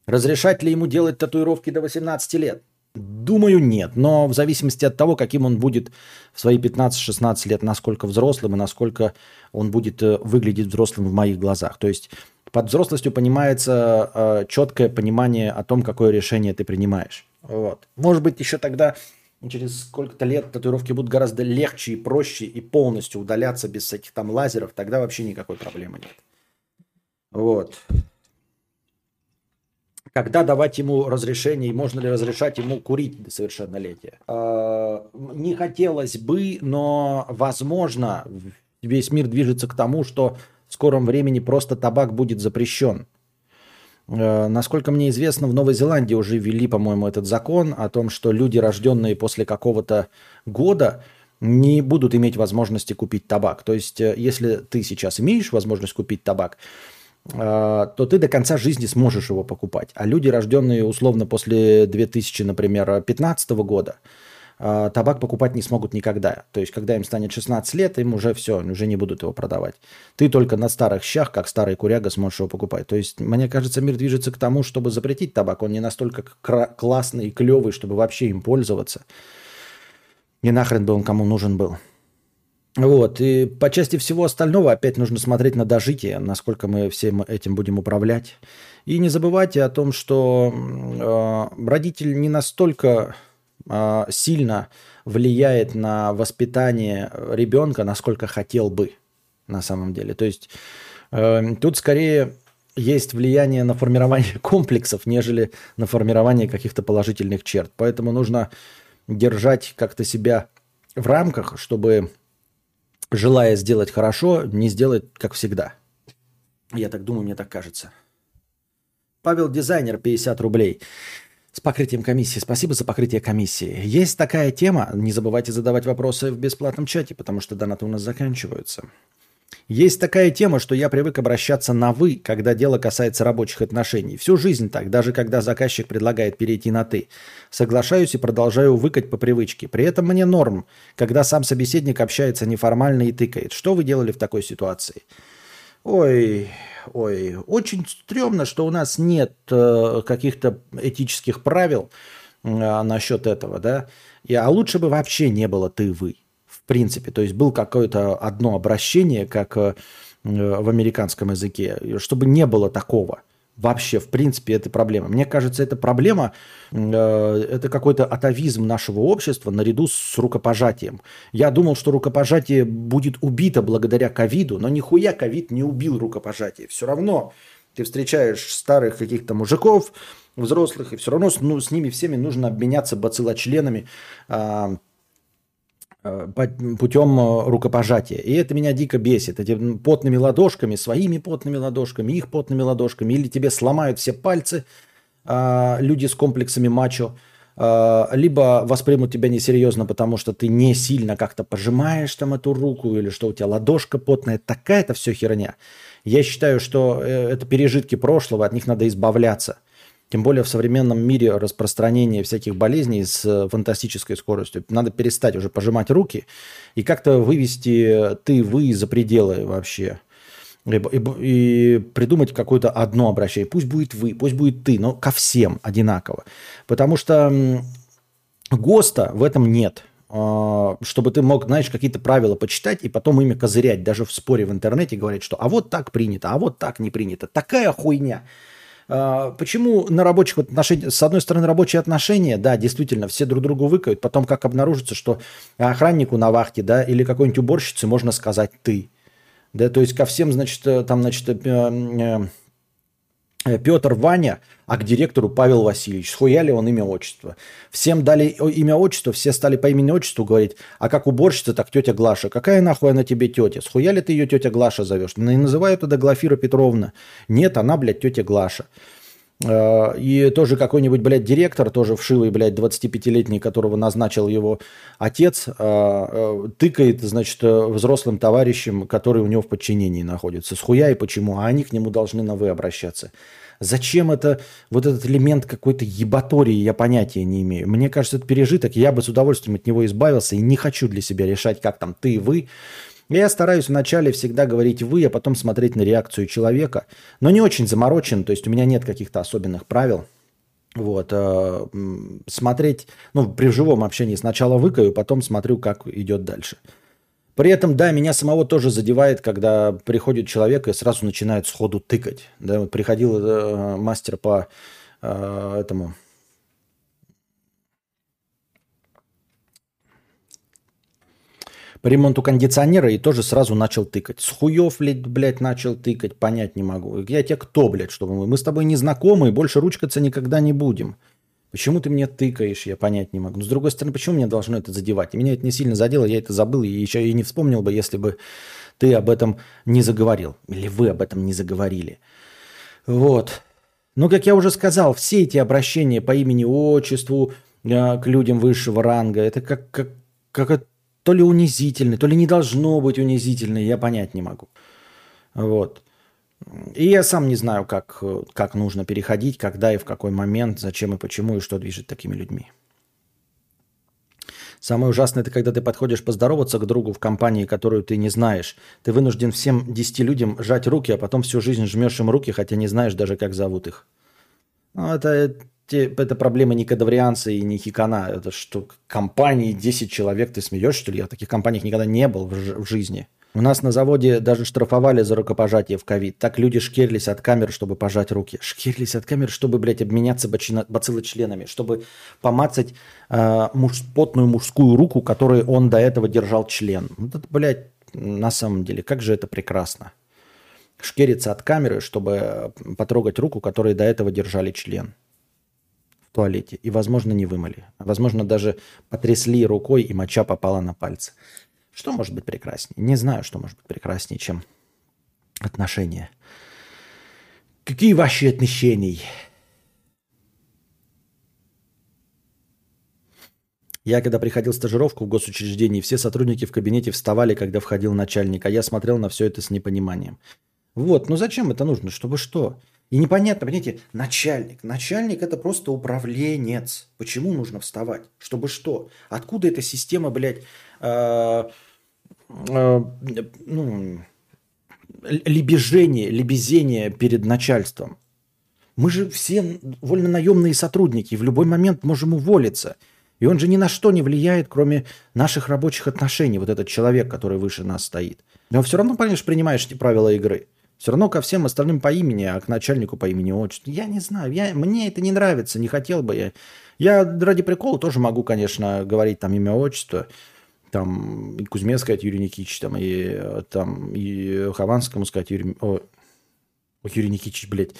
Разрешать ли ему делать татуировки до 18 лет? Думаю, нет. Но в зависимости от того, каким он будет в свои 15-16 лет, насколько взрослым и насколько он будет э, выглядеть взрослым в моих глазах. То есть под взрослостью понимается э, четкое понимание о том, какое решение ты принимаешь. Вот. Может быть, еще тогда, через сколько-то лет, татуировки будут гораздо легче и проще и полностью удаляться без всяких там лазеров. Тогда вообще никакой проблемы нет. Вот. Когда давать ему разрешение и можно ли разрешать ему курить до совершеннолетия? А, не хотелось бы, но возможно весь мир движется к тому, что в скором времени просто табак будет запрещен. А, насколько мне известно, в Новой Зеландии уже ввели, по-моему, этот закон о том, что люди, рожденные после какого-то года, не будут иметь возможности купить табак. То есть, э, если ты сейчас имеешь возможность купить табак, а, то ты до конца жизни сможешь его покупать. А люди, рожденные условно после 2000, например, 15 года, табак покупать не смогут никогда. То есть, когда им станет 16 лет, им уже все, уже не будут его продавать. Ты только на старых щах, как старый куряга, сможешь его покупать. То есть, мне кажется, мир движется к тому, чтобы запретить табак. Он не настолько классный и клевый, чтобы вообще им пользоваться. И нахрен бы он кому нужен был. Вот, и по части всего остального опять нужно смотреть на дожитие, насколько мы всем этим будем управлять. И не забывайте о том, что э, родитель не настолько сильно влияет на воспитание ребенка, насколько хотел бы на самом деле. То есть э, тут скорее есть влияние на формирование комплексов, нежели на формирование каких-то положительных черт. Поэтому нужно держать как-то себя в рамках, чтобы желая сделать хорошо, не сделать как всегда. Я так думаю, мне так кажется. Павел Дизайнер, 50 рублей. С покрытием комиссии. Спасибо за покрытие комиссии. Есть такая тема. Не забывайте задавать вопросы в бесплатном чате, потому что донаты у нас заканчиваются. Есть такая тема, что я привык обращаться на «вы», когда дело касается рабочих отношений. Всю жизнь так, даже когда заказчик предлагает перейти на «ты». Соглашаюсь и продолжаю выкать по привычке. При этом мне норм, когда сам собеседник общается неформально и тыкает. Что вы делали в такой ситуации? Ой, ой, очень стрёмно, что у нас нет э, каких-то этических правил э, насчет этого, да? И, а лучше бы вообще не было «ты-вы» принципе. То есть был какое-то одно обращение, как э, в американском языке, чтобы не было такого. Вообще, в принципе, это проблема. Мне кажется, эта проблема, э, это какой-то атовизм нашего общества наряду с рукопожатием. Я думал, что рукопожатие будет убито благодаря ковиду, но нихуя ковид не убил рукопожатие. Все равно ты встречаешь старых каких-то мужиков, взрослых, и все равно ну, с ними всеми нужно обменяться бациллочленами, Э, путем э, рукопожатия. И это меня дико бесит. Эти потными ладошками, своими потными ладошками, их потными ладошками. Или тебе сломают все пальцы а, люди с комплексами мачо, а, либо воспримут тебя несерьезно, потому что ты не сильно как-то пожимаешь там эту руку, или что у тебя ладошка потная. Такая это все херня. Я считаю, что э, это пережитки прошлого, от них надо избавляться. Тем более в современном мире распространения всяких болезней с э, фантастической скоростью. Надо перестать уже пожимать руки и как-то вывести ты, вы за пределы вообще. И, и, и придумать какое-то одно обращение. Пусть будет вы, пусть будет ты, но ко всем одинаково. Потому что ГОСТа в этом нет а, чтобы ты мог, знаешь, какие-то правила почитать и потом ими козырять, даже в споре в интернете говорить, что а вот так принято, а вот так не принято. Такая хуйня. А, почему на рабочих отношениях, с одной стороны, рабочие отношения, да, действительно, все друг другу выкают, потом как обнаружится, что охраннику на вахте, да, или какой-нибудь уборщице можно сказать «ты». Да, то есть ко всем, значит, э, там, значит, э, э, Петр Ваня, а к директору Павел Васильевич. Схуяли он имя отчество. Всем дали имя отчество, все стали по имени отчеству говорить, а как уборщица, так тетя Глаша. Какая нахуй она тебе тетя? Схуяли ты ее тетя Глаша зовешь? Не называют тогда Глафира Петровна. Нет, она, блядь, тетя Глаша. Э, и тоже какой-нибудь, блядь, директор, тоже вшивый, блядь, 25-летний, которого назначил его отец, э, тыкает, значит, взрослым товарищем, который у него в подчинении находится. Схуя и почему? А они к нему должны на «вы» обращаться. Зачем это, вот этот элемент какой-то ебатории, я понятия не имею. Мне кажется, это пережиток, я бы с удовольствием от него избавился и не хочу для себя решать, как там ты, вы. Я стараюсь вначале всегда говорить вы, а потом смотреть на реакцию человека. Но не очень заморочен, то есть у меня нет каких-то особенных правил. Вот, э, смотреть, ну, при живом общении сначала выкаю, потом смотрю, как идет дальше. При этом, да, меня самого тоже задевает, когда приходит человек и сразу начинает сходу тыкать. Да, вот приходил э, мастер по э, этому по ремонту кондиционера и тоже сразу начал тыкать. С хуев, блядь, начал тыкать, понять не могу. Я тебе кто, блядь, чтобы мы? Мы с тобой не знакомы и больше ручкаться никогда не будем. Почему ты мне тыкаешь, я понять не могу. Но с другой стороны, почему мне должно это задевать? Меня это не сильно задело, я это забыл и еще и не вспомнил бы, если бы ты об этом не заговорил. Или вы об этом не заговорили. Вот. Ну, как я уже сказал, все эти обращения по имени-отчеству э, к людям высшего ранга, это как, как, как то ли унизительный, то ли не должно быть унизительный, я понять не могу. Вот. И я сам не знаю, как, как нужно переходить, когда и в какой момент, зачем и почему, и что движет такими людьми. Самое ужасное, это когда ты подходишь поздороваться к другу в компании, которую ты не знаешь. Ты вынужден всем десяти людям жать руки, а потом всю жизнь жмешь им руки, хотя не знаешь даже, как зовут их. Ну, это это проблема не кадаврианца и не хикана. Это что, компании 10 человек, ты смеешь, что ли? Я в таких компаниях никогда не был в, в жизни. У нас на заводе даже штрафовали за рукопожатие в ковид. Так люди шкерлись от камер, чтобы пожать руки. Шкерлись от камер, чтобы, блядь, обменяться бациллочленами, чтобы помацать э, муж, потную мужскую руку, которой он до этого держал член. Вот это, блядь, на самом деле, как же это прекрасно. Шкериться от камеры, чтобы потрогать руку, которой до этого держали член туалете и, возможно, не вымыли. Возможно, даже потрясли рукой, и моча попала на пальцы. Что может быть прекраснее? Не знаю, что может быть прекраснее, чем отношения. Какие ваши отношения? Я когда приходил в стажировку в госучреждении, все сотрудники в кабинете вставали, когда входил начальник, а я смотрел на все это с непониманием. Вот, ну зачем это нужно? Чтобы что? И непонятно, понимаете, начальник. Начальник это просто управленец. Почему нужно вставать? Чтобы что? Откуда эта система, блядь, э, э, ну, лебежение, лебезение перед начальством? Мы же все вольно-наемные сотрудники, в любой момент можем уволиться. И он же ни на что не влияет, кроме наших рабочих отношений, вот этот человек, который выше нас стоит. Но все равно, понимаешь, принимаешь эти правила игры. Все равно ко всем остальным по имени, а к начальнику по имени отчеству. Я не знаю, я, мне это не нравится, не хотел бы я. Я ради прикола тоже могу, конечно, говорить там имя, отчество. Там и Кузьме сказать Юрий Никитич, там, и, там, и Хованскому сказать Юрий... О, Юрий Никитич, блядь,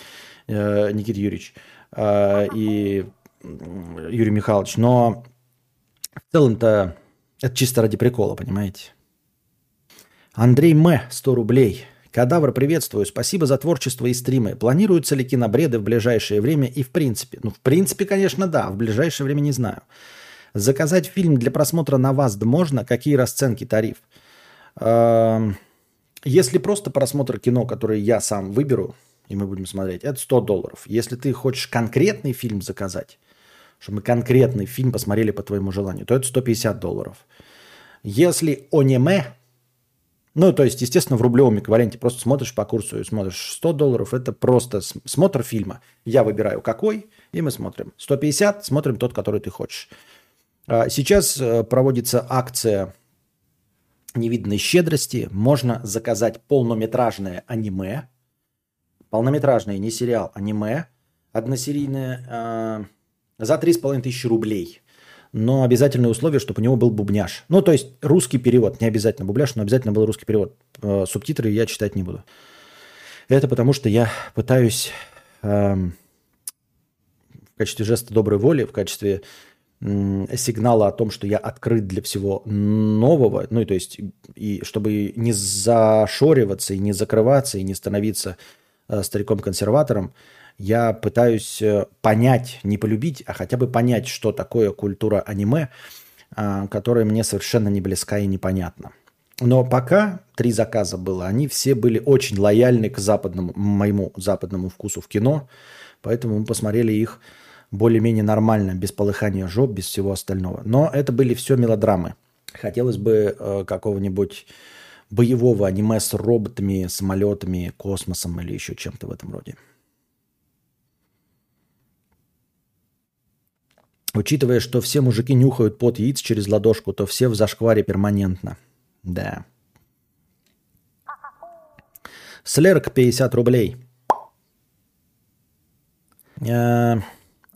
э, Никита Юрьевич. Э, и Юрий Михайлович. Но в целом-то это чисто ради прикола, понимаете? Андрей М. 100 рублей. Кадавр, приветствую. Спасибо за творчество и стримы. Планируются ли кинобреды в ближайшее время и в принципе? Ну, в принципе, конечно, да. В ближайшее время не знаю. Заказать фильм для просмотра на ВАЗД можно? Какие расценки, тариф? Эм, если просто просмотр кино, который я сам выберу, и мы будем смотреть, это 100 долларов. Если ты хочешь конкретный фильм заказать, чтобы мы конкретный фильм посмотрели по твоему желанию, то это 150 долларов. Если аниме, ну, то есть, естественно, в рублевом эквиваленте просто смотришь по курсу и смотришь 100 долларов. Это просто смотр фильма. Я выбираю какой, и мы смотрим. 150, смотрим тот, который ты хочешь. А, сейчас э, проводится акция невиданной щедрости. Можно заказать полнометражное аниме. Полнометражное, не сериал, аниме. Односерийное. А, за 3,5 тысячи рублей но обязательное условие, чтобы у него был бубняж. Ну, то есть русский перевод, не обязательно бубляж, но обязательно был русский перевод. Э, субтитры я читать не буду. Это потому, что я пытаюсь э, в качестве жеста доброй воли, в качестве э, сигнала о том, что я открыт для всего нового, ну, то есть, и чтобы не зашориваться, и не закрываться, и не становиться э, стариком-консерватором, я пытаюсь э, понять, не полюбить, а хотя бы понять, что такое культура аниме, а, которая мне совершенно не близка и непонятна. Но пока три заказа было, они все были очень лояльны к западному, моему западному вкусу в кино, поэтому мы посмотрели их более-менее нормально, без полыхания жоп, без всего остального. Но это были все мелодрамы. Хотелось бы э, какого-нибудь боевого аниме с роботами, самолетами, космосом или еще чем-то в этом роде. Учитывая, что все мужики нюхают под яиц через ладошку, то все в зашкваре перманентно. Да. Слерк 50 рублей. Э,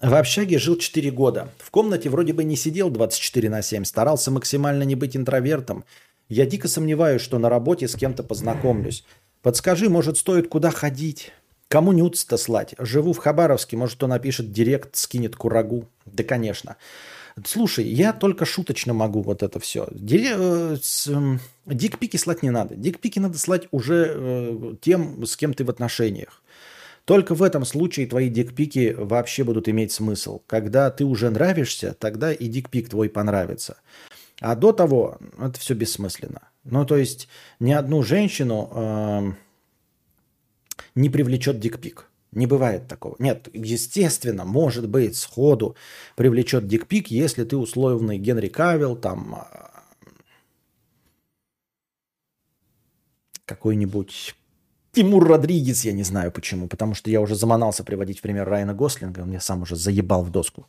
В общаге жил 4 года. В комнате вроде бы не сидел 24 на 7, старался максимально не быть интровертом. Я дико сомневаюсь, что на работе с кем-то познакомлюсь. Подскажи, может, стоит куда ходить? Кому нюц-то слать? Живу в Хабаровске, может, кто напишет директ, скинет курагу. Да, конечно. Слушай, я только шуточно могу вот это все. Э, эм, Дикпики слать не надо. Дикпики надо слать уже э, тем, с кем ты в отношениях. Только в этом случае твои дикпики вообще будут иметь смысл. Когда ты уже нравишься, тогда и дикпик твой понравится. А до того это все бессмысленно. Ну, то есть ни одну женщину эм, не привлечет дикпик. Не бывает такого. Нет, естественно, может быть, сходу привлечет дикпик, если ты условный Генри Кавилл, там а, какой-нибудь Тимур Родригес, я не знаю почему, потому что я уже заманался приводить пример Райана Гослинга, он меня сам уже заебал в доску.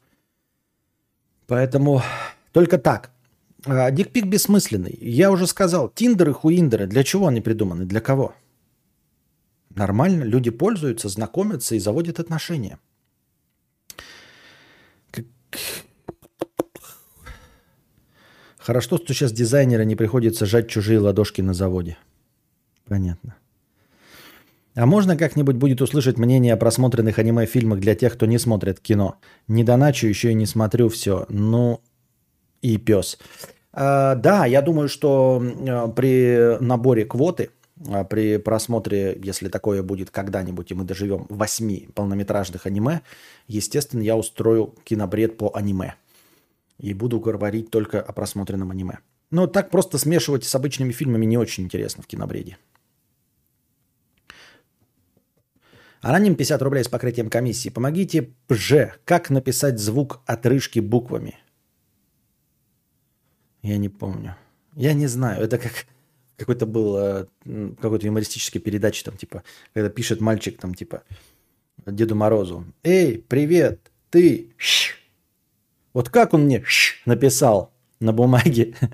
Поэтому только так. А, Дикпик бессмысленный. Я уже сказал, тиндеры, хуиндеры, для чего они придуманы, для кого? Нормально, люди пользуются, знакомятся и заводят отношения. Хорошо, что сейчас дизайнера не приходится жать чужие ладошки на заводе. Понятно. А можно как-нибудь будет услышать мнение о просмотренных аниме-фильмах для тех, кто не смотрит кино? Не доначу, еще и не смотрю все. Ну и пес. А, да, я думаю, что при наборе квоты, при просмотре, если такое будет когда-нибудь, и мы доживем восьми полнометражных аниме, естественно, я устрою кинобред по аниме. И буду говорить только о просмотренном аниме. Но так просто смешивать с обычными фильмами не очень интересно в кинобреде. Аноним 50 рублей с покрытием комиссии. Помогите, Ж, как написать звук отрыжки буквами? Я не помню. Я не знаю. Это как какой-то был э, какой-то юмористической передаче, там, типа, когда пишет мальчик, там, типа, Деду Морозу. Эй, привет, ты. щ». Вот как он мне написал на бумаге?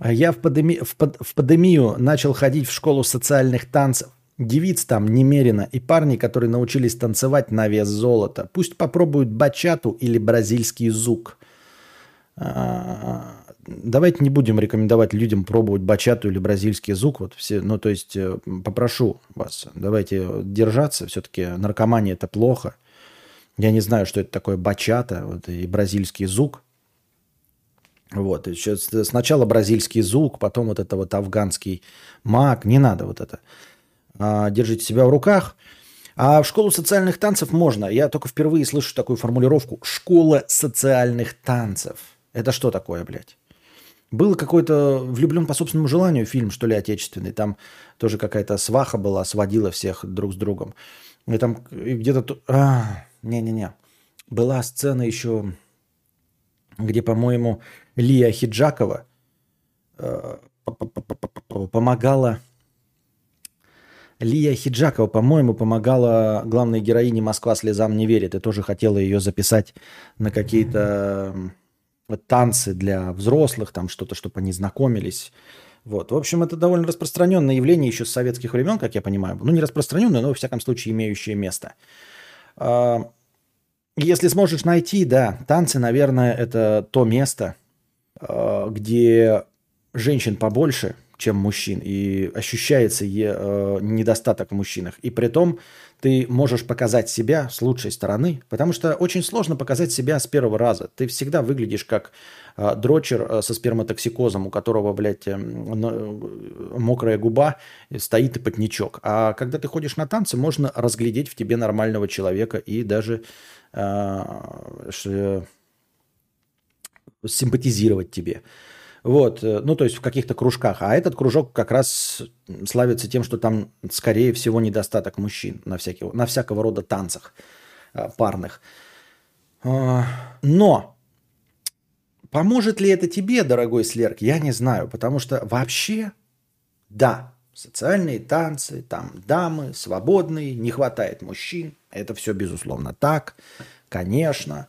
А я в, пандеми- в, панд- в пандемию начал ходить в школу социальных танцев. Девиц там немерено. И парни, которые научились танцевать на вес золота. Пусть попробуют бачату или бразильский зук. А, Давайте не будем рекомендовать людям пробовать бачату или бразильский зук. Вот все, ну, то есть, э, попрошу вас, давайте держаться. Все-таки наркомания это плохо. Я не знаю, что это такое бачата вот, и бразильский зук. Вот, сейчас сначала бразильский зук, потом вот это вот афганский маг. Не надо вот это. А, держите себя в руках. А в школу социальных танцев можно. Я только впервые слышу такую формулировку. Школа социальных танцев. Это что такое, блядь? Был какой-то влюблен по собственному желанию фильм, что ли, отечественный. Там тоже какая-то сваха была, сводила всех друг с другом. И там где-то... А, не-не-не. Была сцена еще, где, по-моему, Лия Хиджакова э, помогала... Лия Хиджакова, по-моему, помогала главной героине «Москва слезам не верит» и тоже хотела ее записать на какие-то танцы для взрослых, там что-то, чтобы они знакомились. Вот. В общем, это довольно распространенное явление еще с советских времен, как я понимаю. Ну, не распространенное, но, во всяком случае, имеющее место. А, Если сможешь найти, да, танцы, наверное, это то место, а, где женщин побольше, чем мужчин, и ощущается е- э, недостаток в мужчинах. И при том ты можешь показать себя с лучшей стороны, потому что очень сложно показать себя с первого раза. Ты всегда выглядишь как э, дрочер э, со сперматоксикозом, у которого, блядь, э, э, мокрая губа, и стоит и потничок. А когда ты ходишь на танцы, можно разглядеть в тебе нормального человека и даже э, ш- симпатизировать тебе. Вот, э, ну то есть в каких-то кружках. А этот кружок как раз славится тем, что там, скорее всего, недостаток мужчин на, всякого, на всякого рода танцах э, парных. А, Но поможет ли это тебе, дорогой Слерк, я не знаю, потому что вообще, да, Социальные танцы, там дамы, свободные, не хватает мужчин. Это все, безусловно, так, конечно.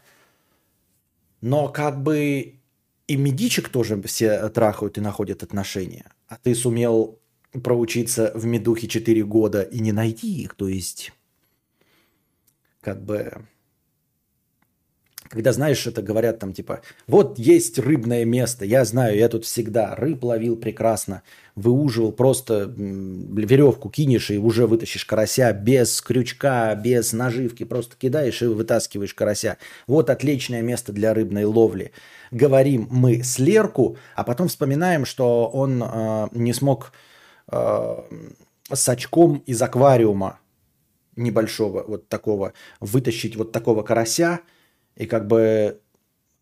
Но как бы и медичек тоже все трахают и находят отношения. А ты сумел проучиться в медухе 4 года и не найти их. То есть, как бы когда, знаешь, это говорят там типа, вот есть рыбное место, я знаю, я тут всегда рыб ловил прекрасно, выуживал просто веревку кинешь и уже вытащишь карася без крючка, без наживки, просто кидаешь и вытаскиваешь карася. Вот отличное место для рыбной ловли. Говорим мы с Лерку, а потом вспоминаем, что он э, не смог э, с очком из аквариума небольшого вот такого вытащить вот такого карася – и как бы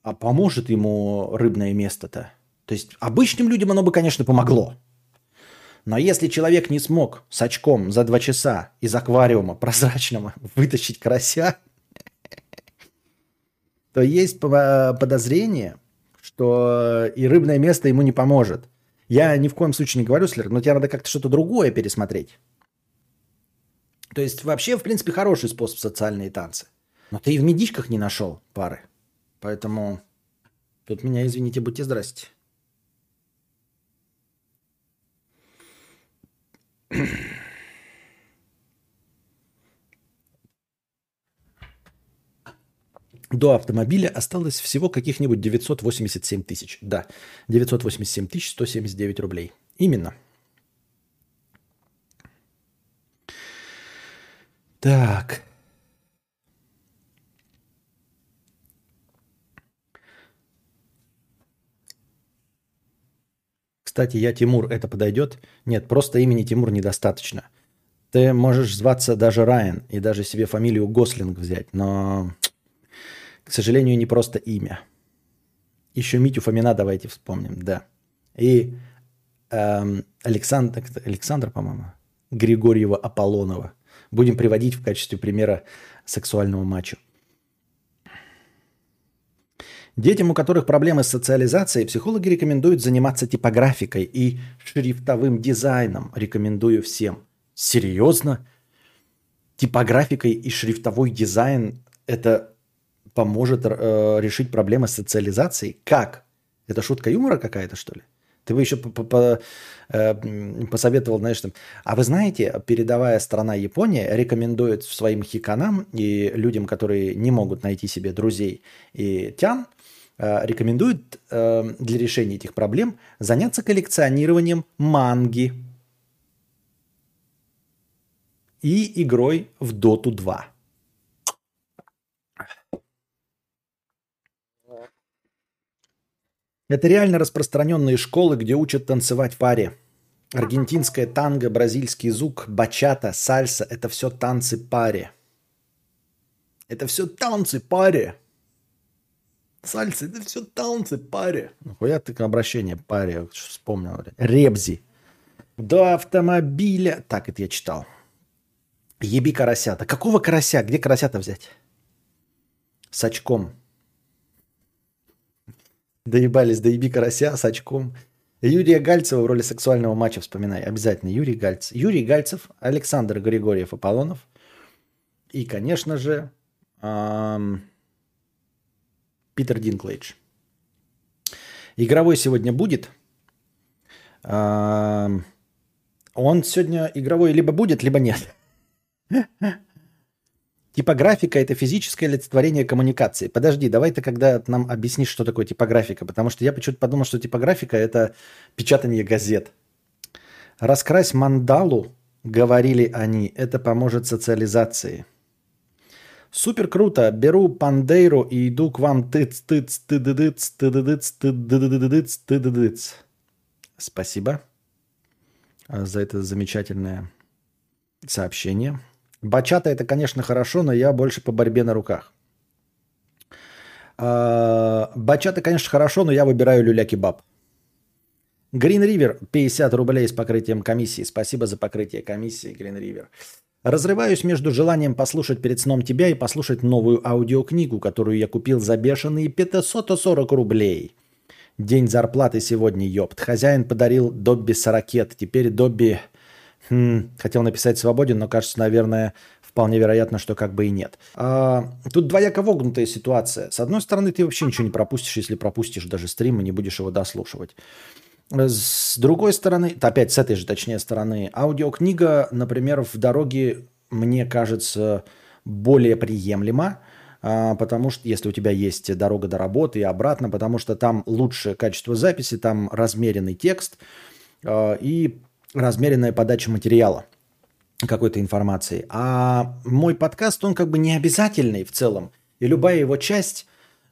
а поможет ему рыбное место-то? То есть обычным людям оно бы, конечно, помогло. Но если человек не смог с очком за два часа из аквариума прозрачного вытащить карася, то есть подозрение, что и рыбное место ему не поможет. Я ни в коем случае не говорю, Слер, но тебе надо как-то что-то другое пересмотреть. То есть вообще, в принципе, хороший способ социальные танцы. Но ты и в медичках не нашел пары. Поэтому тут меня, извините, будьте здрасте. До автомобиля осталось всего каких-нибудь 987 тысяч. Да, 987 тысяч 179 рублей. Именно. Так. Кстати, я Тимур, это подойдет? Нет, просто имени Тимур недостаточно. Ты можешь зваться даже Райан и даже себе фамилию Гослинг взять, но, к сожалению, не просто имя. Еще Митю Фомина давайте вспомним, да. И эм, Александр, Александр, по-моему, Григорьева Аполлонова. Будем приводить в качестве примера сексуального матча. Детям, у которых проблемы с социализацией, психологи рекомендуют заниматься типографикой и шрифтовым дизайном. Рекомендую всем. Серьезно? Типографикой и шрифтовой дизайн это поможет э, решить проблемы с социализацией? Как? Это шутка юмора какая-то, что ли? Ты бы еще э, посоветовал, знаешь, там, а вы знаете, передовая страна Япония рекомендует своим хиканам и людям, которые не могут найти себе друзей и тян, Э, рекомендует э, для решения этих проблем заняться коллекционированием манги и игрой в Доту 2. Это реально распространенные школы, где учат танцевать паре. Аргентинская танго, бразильский зук, бачата, сальса – это все танцы паре. Это все танцы паре. Сальцы, это все танцы, паре. Нахуя ты обращение паре, вспомнил. Ребзи. До автомобиля. Так, это я читал. Еби карасята. Какого карася? Где карасята взять? С очком. Доебались, доеби карася с очком. Юрия Гальцева в роли сексуального матча вспоминай. Обязательно Юрий Гальцев. Юрий Гальцев, Александр Григорьев Аполлонов. И, конечно же, эм, Питер Динклейдж. Игровой сегодня будет. Он сегодня игровой либо будет, либо нет. Типографика – это физическое олицетворение коммуникации. Подожди, давай ты когда нам объяснишь, что такое типографика, потому что я почему-то подумал, что типографика – это печатание газет. Раскрась мандалу, говорили они, это поможет социализации – Супер круто. Беру пандейру и иду к вам тыц тыц тыдыдыц тыдыдыц тыдыдыц тыдыдыц. Спасибо за это замечательное сообщение. Бачата это, конечно, хорошо, но я больше по борьбе на руках. Бачата, конечно, хорошо, но я выбираю люля-кебаб. Green River 50 рублей с покрытием комиссии. Спасибо за покрытие комиссии, Green River. Разрываюсь между желанием послушать перед сном тебя и послушать новую аудиокнигу, которую я купил за бешеные 540 рублей. День зарплаты сегодня, ёпт. Хозяин подарил Добби сорокет. Теперь Добби Хм, хотел написать свободен, но кажется, наверное, вполне вероятно, что как бы и нет. А, тут двояко вогнутая ситуация. С одной стороны, ты вообще ничего не пропустишь, если пропустишь даже стрим и не будешь его дослушивать. С другой стороны, опять с этой же, точнее, стороны, аудиокнига, например, в дороге, мне кажется, более приемлема, а, потому что если у тебя есть дорога до работы и обратно, потому что там лучшее качество записи, там размеренный текст а, и размеренная подача материала какой-то информации. А мой подкаст, он как бы не обязательный в целом. И любая его часть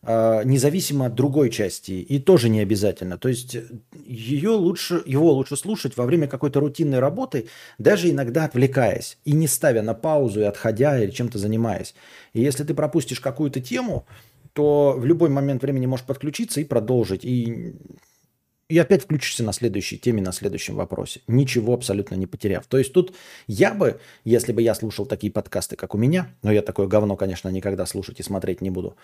а, независимо от другой части, и тоже не обязательно. То есть ее лучше, его лучше слушать во время какой-то рутинной работы, даже иногда отвлекаясь, и не ставя на паузу, и отходя, или чем-то занимаясь. И если ты пропустишь какую-то тему, то в любой момент времени можешь подключиться и продолжить. И, и опять включишься на следующей теме, на следующем вопросе, ничего абсолютно не потеряв. То есть тут я бы, если бы я слушал такие подкасты, как у меня, но я такое говно, конечно, никогда слушать и смотреть не буду,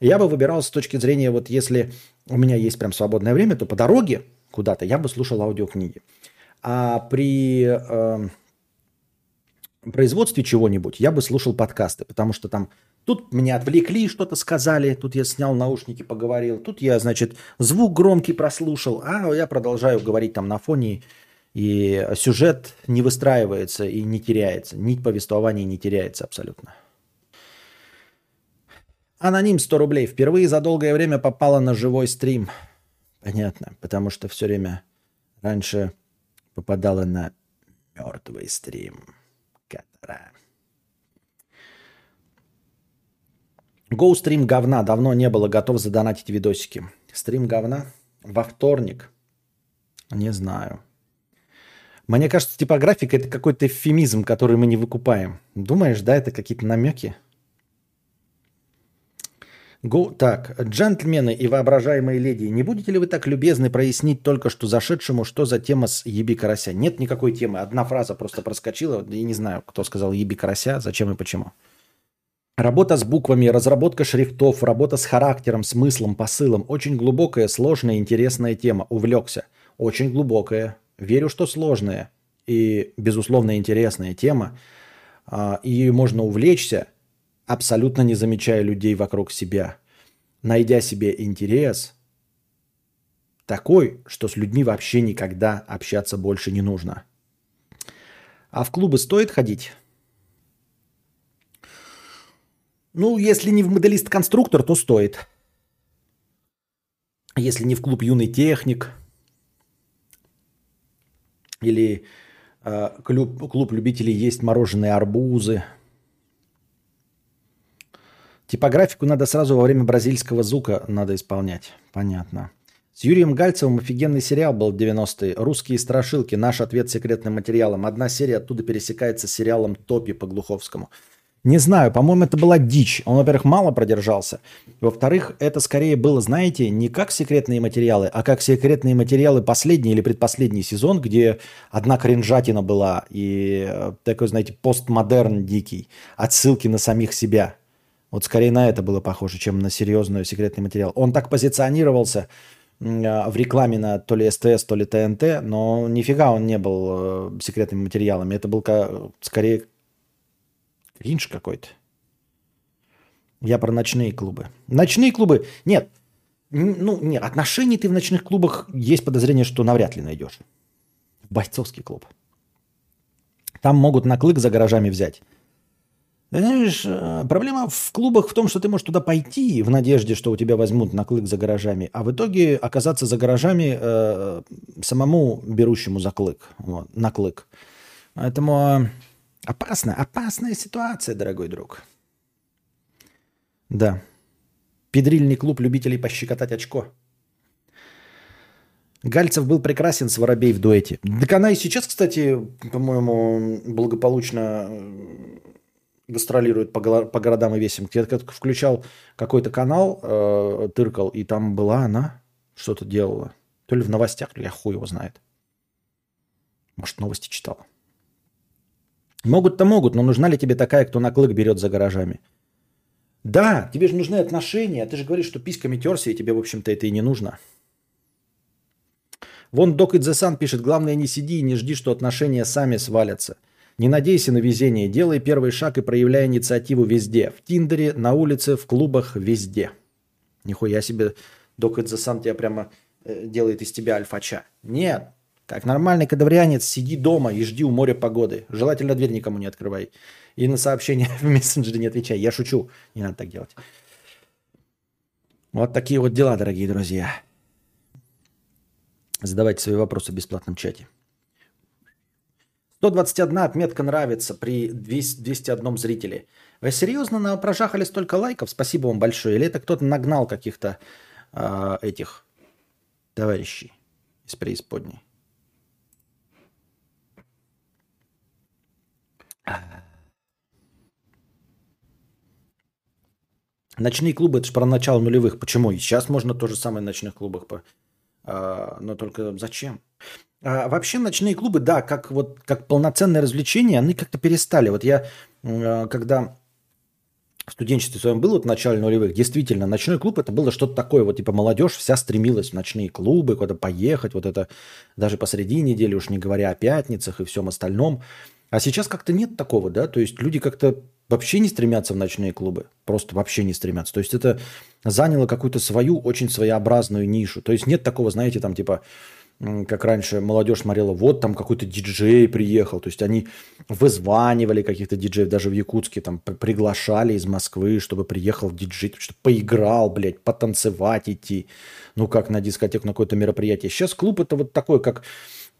я бы выбирал с точки зрения, вот если у меня есть прям свободное время, то по дороге куда-то я бы слушал аудиокниги. А при э, производстве чего-нибудь я бы слушал подкасты, потому что там тут меня отвлекли, что-то сказали, тут я снял наушники, поговорил, тут я, значит, звук громкий прослушал, а я продолжаю говорить там на фоне, и сюжет не выстраивается и не теряется, нить повествования не теряется абсолютно. Аноним 100 рублей. Впервые за долгое время попала на живой стрим. Понятно, потому что все время раньше попадала на мертвый стрим. Катара. Гоу стрим говна. Давно не было. Готов задонатить видосики. Стрим говна? Во вторник? Не знаю. Мне кажется, типографика это какой-то эвфемизм, который мы не выкупаем. Думаешь, да, это какие-то намеки? Го, так, джентльмены и воображаемые леди, не будете ли вы так любезны прояснить только что зашедшему, что за тема с еби карася? Нет никакой темы, одна фраза просто проскочила, я не знаю, кто сказал еби карася, зачем и почему. Работа с буквами, разработка шрифтов, работа с характером, смыслом, посылом. Очень глубокая, сложная, интересная тема. Увлекся. Очень глубокая. Верю, что сложная и, безусловно, интересная тема. А, и можно увлечься, абсолютно не замечая людей вокруг себя, найдя себе интерес такой, что с людьми вообще никогда общаться больше не нужно. А в клубы стоит ходить? Ну, если не в моделист-конструктор, то стоит. Если не в клуб юный техник или э, клуб, клуб любителей есть мороженые арбузы – Типографику надо сразу во время бразильского звука надо исполнять. Понятно. С Юрием Гальцевым офигенный сериал был в 90-е. «Русские страшилки. Наш ответ секретным материалом». Одна серия оттуда пересекается с сериалом «Топи» по Глуховскому. Не знаю, по-моему, это была дичь. Он, во-первых, мало продержался. Во-вторых, это скорее было, знаете, не как секретные материалы, а как секретные материалы последний или предпоследний сезон, где одна кринжатина была и э, такой, знаете, постмодерн дикий. Отсылки на самих себя. Вот скорее на это было похоже, чем на серьезный секретный материал. Он так позиционировался а, в рекламе на то ли СТС, то ли ТНТ, но нифига он не был э, секретными материалами. Это был скорее кринж какой-то. Я про ночные клубы. Ночные клубы... Нет. Ну, нет, отношений ты в ночных клубах есть подозрение, что навряд ли найдешь. Бойцовский клуб. Там могут на клык за гаражами взять. Знаешь, э, проблема в клубах в том, что ты можешь туда пойти в надежде, что у тебя возьмут на клык за гаражами, а в итоге оказаться за гаражами э, самому берущему за клык, вот, на клык. Поэтому опасная, опасная ситуация, дорогой друг. Да. Педрильный клуб любителей пощекотать очко. Гальцев был прекрасен с Воробей в дуэте. Так она и сейчас, кстати, по-моему, благополучно гастролирует по, по городам и весим. Я как включал какой-то канал, э, тыркал, и там была она, что-то делала. То ли в новостях, я хуй его знает. Может, новости читала. Могут-то могут, но нужна ли тебе такая, кто на клык берет за гаражами? Да, тебе же нужны отношения. Ты же говоришь, что письками терся, и тебе, в общем-то, это и не нужно. Вон Док Sun пишет, главное не сиди и не жди, что отношения сами свалятся. Не надейся на везение, делай первый шаг и проявляй инициативу везде. В Тиндере, на улице, в клубах, везде. Нихуя себе, Док Sun тебя прямо э, делает из тебя альфача. Нет, как нормальный кадаврианец, сиди дома и жди у моря погоды. Желательно дверь никому не открывай. И на сообщения в мессенджере не отвечай. Я шучу, не надо так делать. Вот такие вот дела, дорогие друзья. Задавайте свои вопросы в бесплатном чате. 121 отметка нравится при 200, 201 зрителе. Вы серьезно на прожахали столько лайков? Спасибо вам большое. Или это кто-то нагнал каких-то э, этих товарищей из преисподней? Ночные клубы, это же про начало нулевых. Почему? И сейчас можно то же самое в ночных клубах. По... А, но только зачем? А, вообще ночные клубы, да, как, вот, как полноценное развлечение, они как-то перестали. Вот я, а, когда в студенчестве своем был, вот в начале нулевых, действительно, ночной клуб это было что-то такое, вот типа молодежь вся стремилась в ночные клубы, куда-то поехать, вот это даже посреди недели, уж не говоря о пятницах и всем остальном. А сейчас как-то нет такого, да, то есть люди как-то вообще не стремятся в ночные клубы, просто вообще не стремятся. То есть это заняло какую-то свою очень своеобразную нишу. То есть нет такого, знаете, там типа, как раньше молодежь смотрела, вот там какой-то диджей приехал. То есть они вызванивали каких-то диджеев, даже в Якутске там приглашали из Москвы, чтобы приехал диджей, чтобы поиграл, блядь, потанцевать идти. Ну как на дискотеку, на какое-то мероприятие. Сейчас клуб это вот такой, как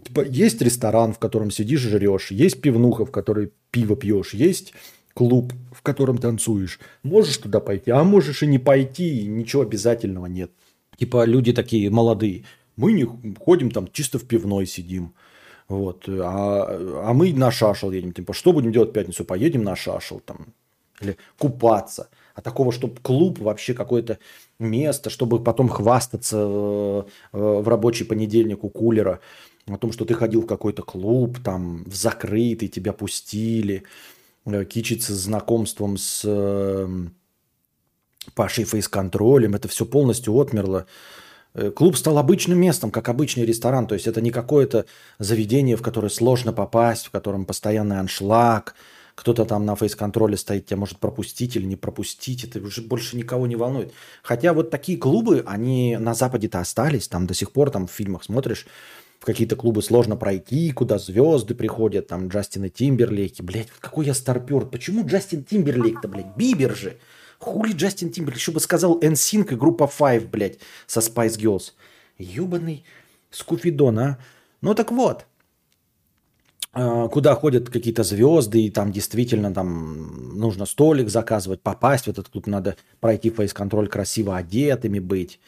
Типа, есть ресторан, в котором сидишь, жрешь, есть пивнуха, в которой пиво пьешь, есть клуб, в котором танцуешь. Можешь туда пойти, а можешь и не пойти, ничего обязательного нет. Типа люди такие молодые. Мы не ходим там, чисто в пивной сидим. Вот. А, а мы на шашел едем. Типа, что будем делать в пятницу? Поедем на шашел там. Или купаться. А такого, чтобы клуб вообще какое-то место, чтобы потом хвастаться э, э, в рабочий понедельник у кулера о том, что ты ходил в какой-то клуб, там, в закрытый, тебя пустили, э, кичиться знакомством с Пашей фейс-контролем, это все полностью отмерло. Э, клуб стал обычным местом, как обычный ресторан, то есть это не какое-то заведение, в которое сложно попасть, в котором постоянный аншлаг, кто-то там на фейс-контроле стоит, тебя может пропустить или не пропустить, это уже больше никого не волнует. Хотя вот такие клубы, они на Западе-то остались, там до сих пор там в фильмах смотришь, в какие-то клубы сложно пройти, куда звезды приходят, там Джастин и Тимберлейки. Блять, какой я старпер. Почему Джастин Тимберлейк-то, блядь? Бибер же. Хули Джастин Тимберлейк? Еще бы сказал NSYNC и группа Five, блядь, со Spice Girls. Ебаный скуфидон, а? Ну так вот, а, куда ходят какие-то звезды, и там действительно там нужно столик заказывать, попасть в этот клуб, надо пройти фейс-контроль, красиво одетыми быть.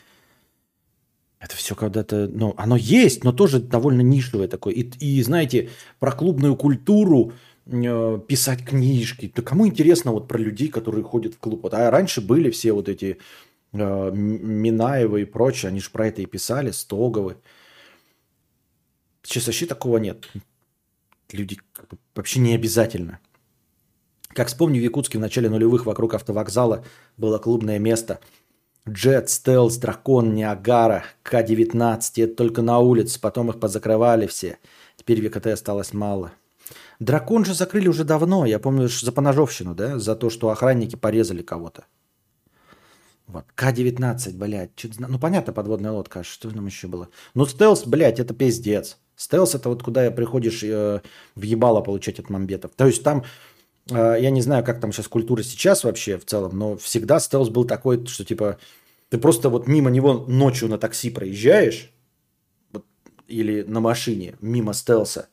Это все когда-то, ну, оно есть, но тоже довольно нишевое такое. И, и знаете, про клубную культуру писать книжки. Да кому интересно вот про людей, которые ходят в клуб? Вот, а раньше были все вот эти э, Минаевы и прочие, они же про это и писали, Стоговы. Сейчас вообще такого нет. Люди вообще не обязательно. Как вспомню, в Якутске в начале нулевых вокруг автовокзала было клубное место – Джет, Стелс, Дракон, Ниагара, К-19. Это только на улице, потом их позакрывали все. Теперь ВКТ осталось мало. Дракон же закрыли уже давно. Я помню за поножовщину, да? За то, что охранники порезали кого-то. Вот. К-19, блядь. Ну, понятно, подводная лодка. А что там еще было? Ну, стелс, блядь, это пиздец. Стелс это вот куда приходишь э, в ебало получать от мамбетов. То есть там а, я не знаю, как там сейчас культура сейчас вообще в целом, но всегда стелс был такой, что типа ты просто вот мимо него ночью на такси проезжаешь вот, или на машине мимо стелса,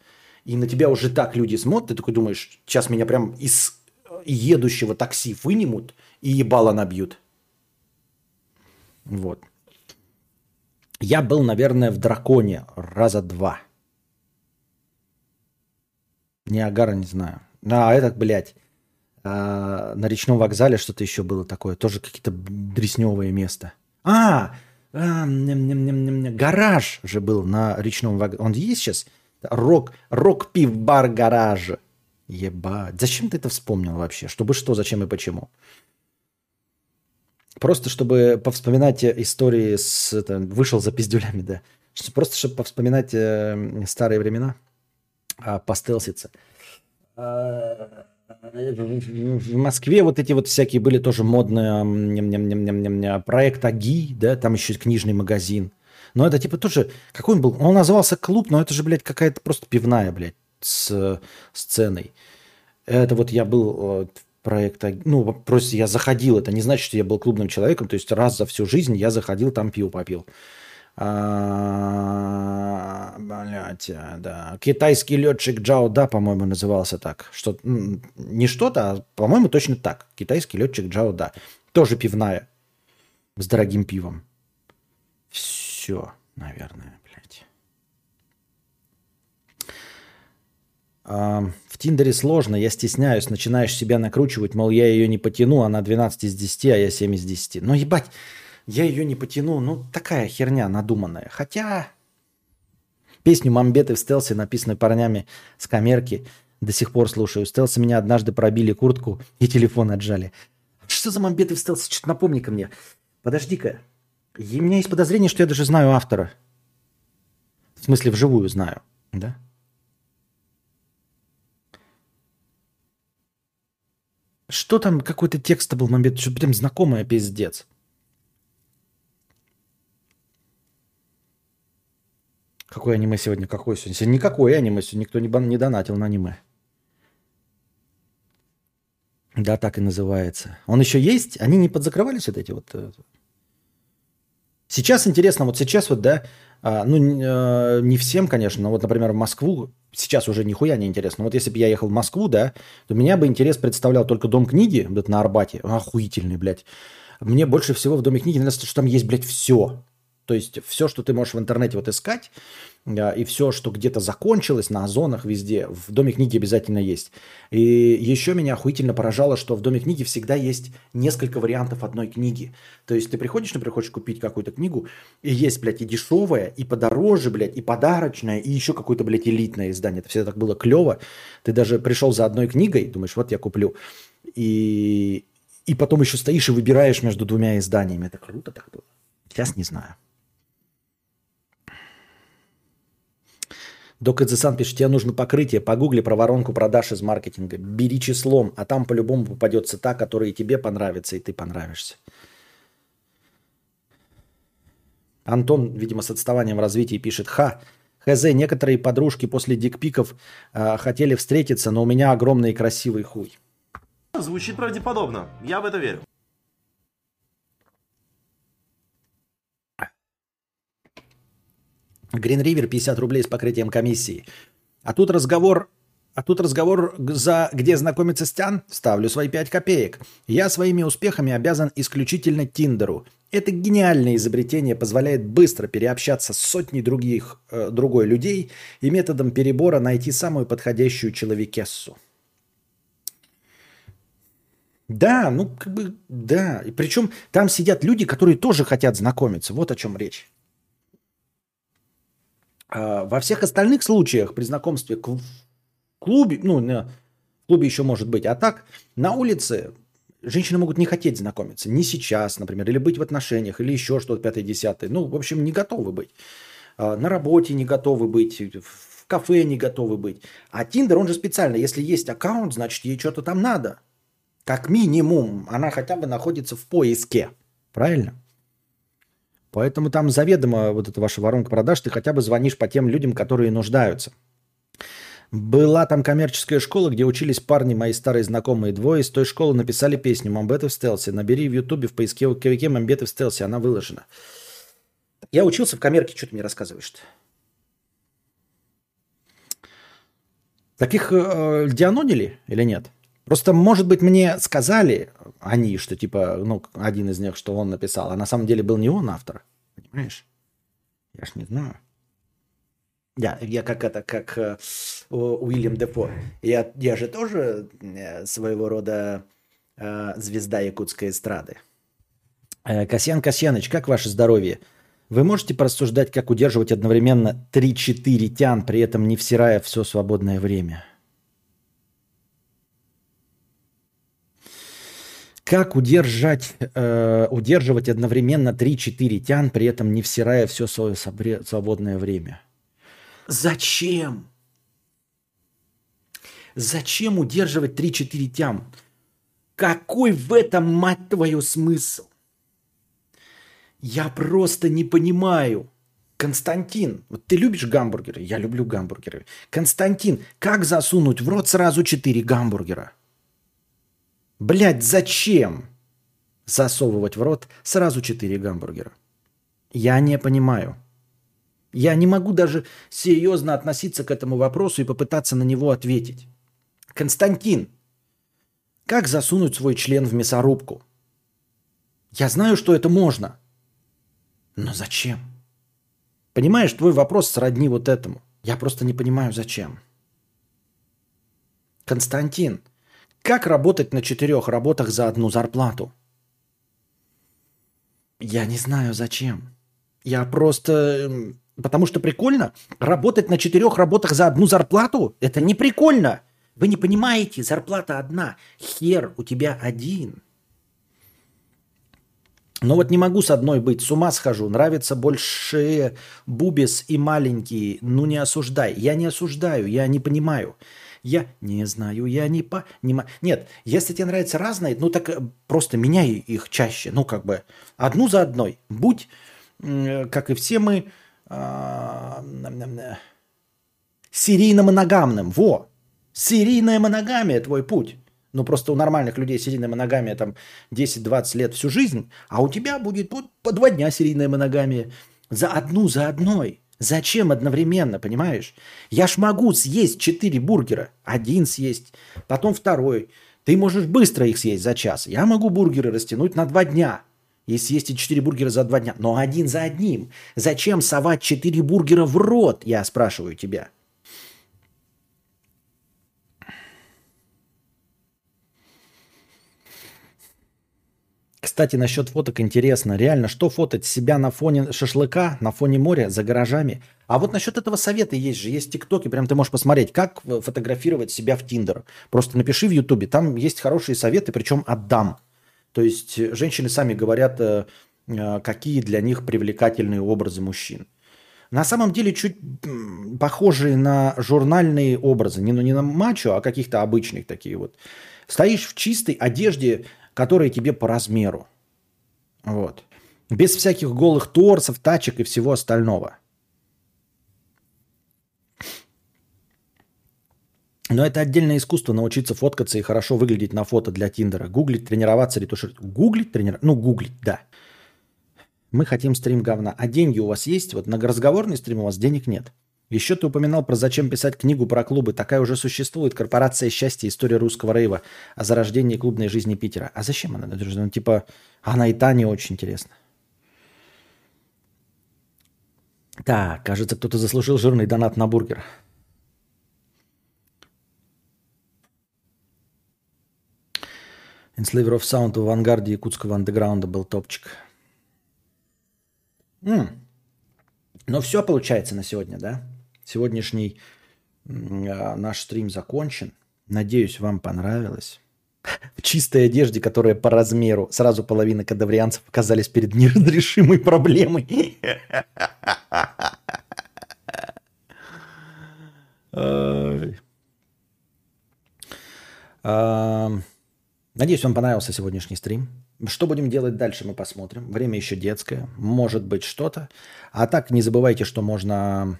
и на тебя уже так люди смотрят, ты такой думаешь, сейчас меня прям из едущего такси вынимут и ебало набьют. Вот. Я был, наверное, в драконе раза два. Ниагара не знаю. А, этот, блядь, а, на речном вокзале что-то еще было такое. Тоже какие-то дресневые места. А, а ням -ням -ням гараж же был на речном вокзале. Он есть сейчас? Рок, рок-пив-бар гараж. Ебать. Зачем ты это вспомнил вообще? Чтобы что, зачем и почему? Просто чтобы повспоминать истории с... Это, вышел за пиздюлями, да. Просто, чтобы повспоминать э, старые времена, а, постелситься. В Москве вот эти вот всякие были тоже модные м, ням-ням-ням-ням-ням, проект АГИ, да, там еще книжный магазин. Но это типа тоже, какой он был? Он назывался клуб, но это же, блядь, какая-то просто пивная, блядь, с э, сценой. Это вот я был э, в проект АГИ, ну, просто я заходил, это не значит, что я был клубным человеком, то есть раз за всю жизнь я заходил, там пиво попил. А, Блять, да. Китайский летчик Джао Да, по-моему, назывался так. Что, не что-то, а, по-моему, точно так. Китайский летчик Джао Да. Тоже пивная. С дорогим пивом. Все, наверное, блядь. А, в Тиндере сложно, я стесняюсь, начинаешь себя накручивать, мол, я ее не потяну, она 12 из 10, а я 7 из 10. Ну, ебать, я ее не потяну, ну, такая херня надуманная. Хотя песню «Мамбеты в стелсе», написанную парнями с камерки, до сих пор слушаю. В меня однажды пробили куртку и телефон отжали. Что за «Мамбеты в стелсе»? Что-то напомни-ка мне. Подожди-ка. И у меня есть подозрение, что я даже знаю автора. В смысле, вживую знаю. Да? Что там, какой-то текст был момент, что прям знакомое пиздец. Какое аниме сегодня? Какое сегодня? Сегодня никакое аниме, сегодня никто не, не донатил на аниме. Да, так и называется. Он еще есть? Они не подзакрывались вот эти вот? Сейчас интересно, вот сейчас вот, да, а, ну, э, не всем, конечно, но вот, например, в Москву сейчас уже нихуя не интересно. Вот если бы я ехал в Москву, да, то меня бы интерес представлял только Дом книги, вот на Арбате, охуительный, блядь. Мне больше всего в Доме книги нравится, что там есть, блядь, все. То есть все, что ты можешь в интернете вот искать, и все, что где-то закончилось на озонах везде, в Доме книги обязательно есть. И еще меня охуительно поражало, что в Доме книги всегда есть несколько вариантов одной книги. То есть ты приходишь, например, хочешь купить какую-то книгу, и есть, блядь, и дешевая, и подороже, блядь, и подарочная, и еще какое-то, блядь, элитное издание. Это всегда так было клево. Ты даже пришел за одной книгой, думаешь, вот я куплю, и, и потом еще стоишь и выбираешь между двумя изданиями. Это круто так было. Сейчас не знаю. Док Эдзесан пишет, тебе нужно покрытие, погугли про воронку продаж из маркетинга. Бери числом, а там по-любому попадется та, которая и тебе понравится, и ты понравишься. Антон, видимо, с отставанием в развитии пишет, ха, хз, некоторые подружки после дикпиков э, хотели встретиться, но у меня огромный и красивый хуй. Звучит правдеподобно. Я в это верю. Green River 50 рублей с покрытием комиссии. А тут разговор, а тут разговор за где знакомиться с Тян, ставлю свои 5 копеек. Я своими успехами обязан исключительно Тиндеру. Это гениальное изобретение позволяет быстро переобщаться с сотней других, э, другой людей и методом перебора найти самую подходящую человекессу. Да, ну как бы, да. И причем там сидят люди, которые тоже хотят знакомиться. Вот о чем речь. А Во всех остальных случаях при знакомстве в клубе, ну, в клубе еще может быть, а так на улице женщины могут не хотеть знакомиться. Не сейчас, например, или быть в отношениях, или еще что-то пятое-десятое. Ну, в общем, не готовы быть. А, На работе не готовы быть, в кафе не готовы быть. А Тиндер, он же специально, если есть аккаунт, значит, ей что-то там надо. Как минимум, она хотя бы находится в поиске. Правильно? Поэтому там заведомо вот эта ваша воронка продаж, ты хотя бы звонишь по тем людям, которые нуждаются. Была там коммерческая школа, где учились парни, мои старые знакомые. Двое из той школы написали песню «Мамбеты в стелсе». Набери в Ютубе в поисковике «Мамбеты в стелсе», она выложена. Я учился в коммерке, что ты мне рассказываешь-то? Таких э, дианонили или нет? Просто, может быть, мне сказали они, что типа, ну, один из них, что он написал, а на самом деле был не он автор. Понимаешь? Я ж не знаю. Я, я как это, как э, Уильям Дефо. Я, я же тоже э, своего рода э, звезда якутской эстрады. Э, Касьян Касьяныч, как ваше здоровье? Вы можете порассуждать, как удерживать одновременно 3-4 тян, при этом не всирая все свободное время? Как удержать, э, удерживать одновременно 3-4 тян, при этом не всирая все свое свободное время? Зачем? Зачем удерживать 3-4 тям? Какой в этом, мать твою, смысл? Я просто не понимаю. Константин, вот ты любишь гамбургеры? Я люблю гамбургеры. Константин, как засунуть в рот сразу 4 гамбургера? Блять, зачем засовывать в рот сразу 4 гамбургера? Я не понимаю. Я не могу даже серьезно относиться к этому вопросу и попытаться на него ответить. Константин, как засунуть свой член в мясорубку? Я знаю, что это можно. Но зачем? Понимаешь, твой вопрос сродни вот этому. Я просто не понимаю, зачем. Константин, как работать на четырех работах за одну зарплату? Я не знаю, зачем. Я просто... эм, Потому что прикольно. Работать на четырех работах за одну зарплату? Это не прикольно. Вы не понимаете, зарплата одна. Хер у тебя один. Но вот не могу с одной быть, с ума схожу. Нравятся больше бубис и маленькие. Ну не осуждай. Я не осуждаю, я не понимаю. Я не знаю, я не понимаю. Нет, если тебе нравятся разные, ну так э, просто меняй их чаще. Ну как бы одну за одной. Будь, как и все мы, а, серийно-моногамным. Во! Серийная моногамия твой путь. Ну, просто у нормальных людей серийная моногамия там 10-20 лет всю жизнь, а у тебя будет по, по два дня серийная моногамия. За одну, за одной. Зачем одновременно, понимаешь? Я ж могу съесть 4 бургера. Один съесть, потом второй. Ты можешь быстро их съесть за час. Я могу бургеры растянуть на два дня. И съесть эти 4 бургера за два дня. Но один за одним. Зачем совать 4 бургера в рот, я спрашиваю тебя. Кстати, насчет фоток интересно. Реально, что фотать себя на фоне шашлыка, на фоне моря, за гаражами? А вот насчет этого совета есть же, есть тиктоки, прям ты можешь посмотреть, как э, фотографировать себя в Тиндер. Просто напиши в Ютубе, там есть хорошие советы, причем отдам. То есть э, женщины сами говорят, э, какие для них привлекательные образы мужчин. На самом деле чуть похожие на журнальные образы, не, на- не на мачо, а каких-то обычных такие вот. Стоишь в чистой одежде, которая тебе по размеру. Вот. Без всяких голых торсов, тачек и всего остального. Но это отдельное искусство научиться фоткаться и хорошо выглядеть на фото для Тиндера. Гуглить, тренироваться, ретушировать. Гуглить, тренироваться. Ну, гуглить, да. Мы хотим стрим говна. А деньги у вас есть? Вот на разговорный стрим у вас денег нет. Еще ты упоминал про зачем писать книгу про клубы. Такая уже существует. Корпорация счастья. История русского рейва. О зарождении клубной жизни Питера. А зачем она? Ну, типа, она и та не очень интересна. Так, кажется, кто-то заслужил жирный донат на бургер. Enslaver of Sound в авангарде якутского андеграунда был топчик. М. Ну все получается на сегодня, да? Сегодняшний а, наш стрим закончен. Надеюсь, вам понравилось. В чистой одежде, которая по размеру. Сразу половина кадаврианцев оказались перед неразрешимой проблемой. Ам, Надеюсь, вам понравился сегодняшний стрим. Что будем делать дальше, мы посмотрим. Время еще детское. Может быть что-то. А так не забывайте, что можно а,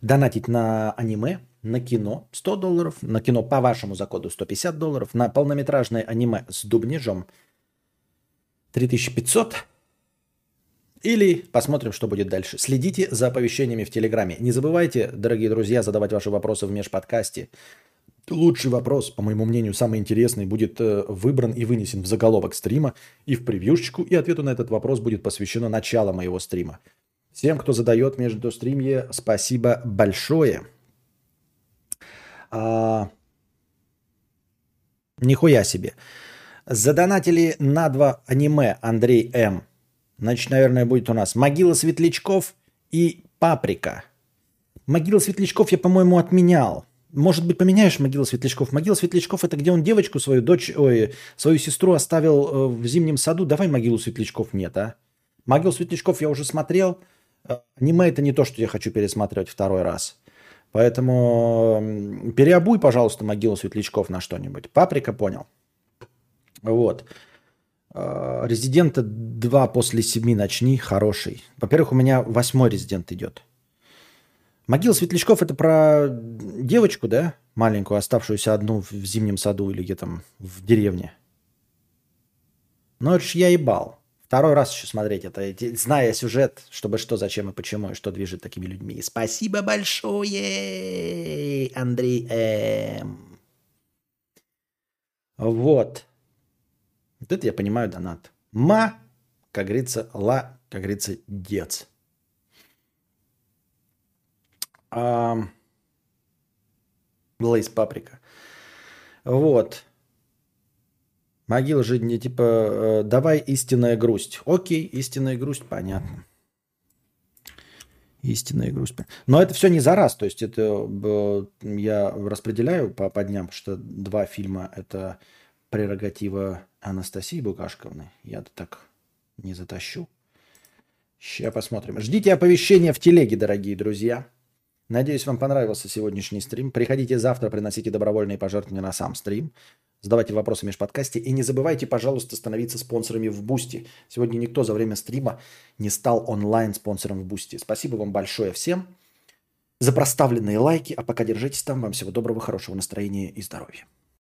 донатить на аниме, на кино 100 долларов, на кино по вашему закоду 150 долларов, на полнометражное аниме с дубнежом 3500. Или посмотрим, что будет дальше. Следите за оповещениями в Телеграме. Не забывайте, дорогие друзья, задавать ваши вопросы в межподкасте. Лучший вопрос, по моему мнению, самый интересный, будет э, выбран и вынесен в заголовок стрима и в превьюшечку, и ответу на этот вопрос будет посвящено начало моего стрима. Всем, кто задает между стримье, спасибо большое. А, Нихуя себе. Задонатили на два аниме Андрей М. Значит, наверное, будет у нас Могила Светлячков и Паприка. Могила Светлячков я, по-моему, отменял. Может быть, поменяешь могилу Светлячков? Могила Светлячков это где он девочку свою, дочь, ой, свою сестру оставил э, в зимнем саду. Давай могилу Светлячков нет, а? Могилу Светлячков я уже смотрел. Э, Аниме это не то, что я хочу пересматривать второй раз. Поэтому переобуй, пожалуйста, могилу Светлячков на что-нибудь. Паприка понял. Вот. Э, Резидента 2 после 7 начни, хороший. Во-первых, у меня восьмой резидент идет. Могила Светлячков это про девочку, да? Маленькую, оставшуюся одну в зимнем саду или где там в деревне. Ну, это ж я ебал. Второй раз еще смотреть это, зная сюжет, чтобы что, зачем и почему, и что движет такими людьми. Спасибо большое, Андрей М. Вот. Вот это я понимаю донат. Ма, как говорится, ла, как говорится, дец. Лейс паприка. Вот. Могила же не типа э, давай истинная грусть. Окей, истинная грусть, понятно. Истинная грусть. Но это все не за раз. То есть это я распределяю по, по дням, потому что два фильма это прерогатива Анастасии Букашковны. Я-то так не затащу. Сейчас посмотрим. Ждите оповещения в телеге, дорогие друзья. Надеюсь, вам понравился сегодняшний стрим. Приходите завтра, приносите добровольные пожертвования на сам стрим. Задавайте вопросы в межподкасте. И не забывайте, пожалуйста, становиться спонсорами в Бусти. Сегодня никто за время стрима не стал онлайн спонсором в Бусти. Спасибо вам большое всем за проставленные лайки. А пока держитесь там. Вам всего доброго, хорошего настроения и здоровья.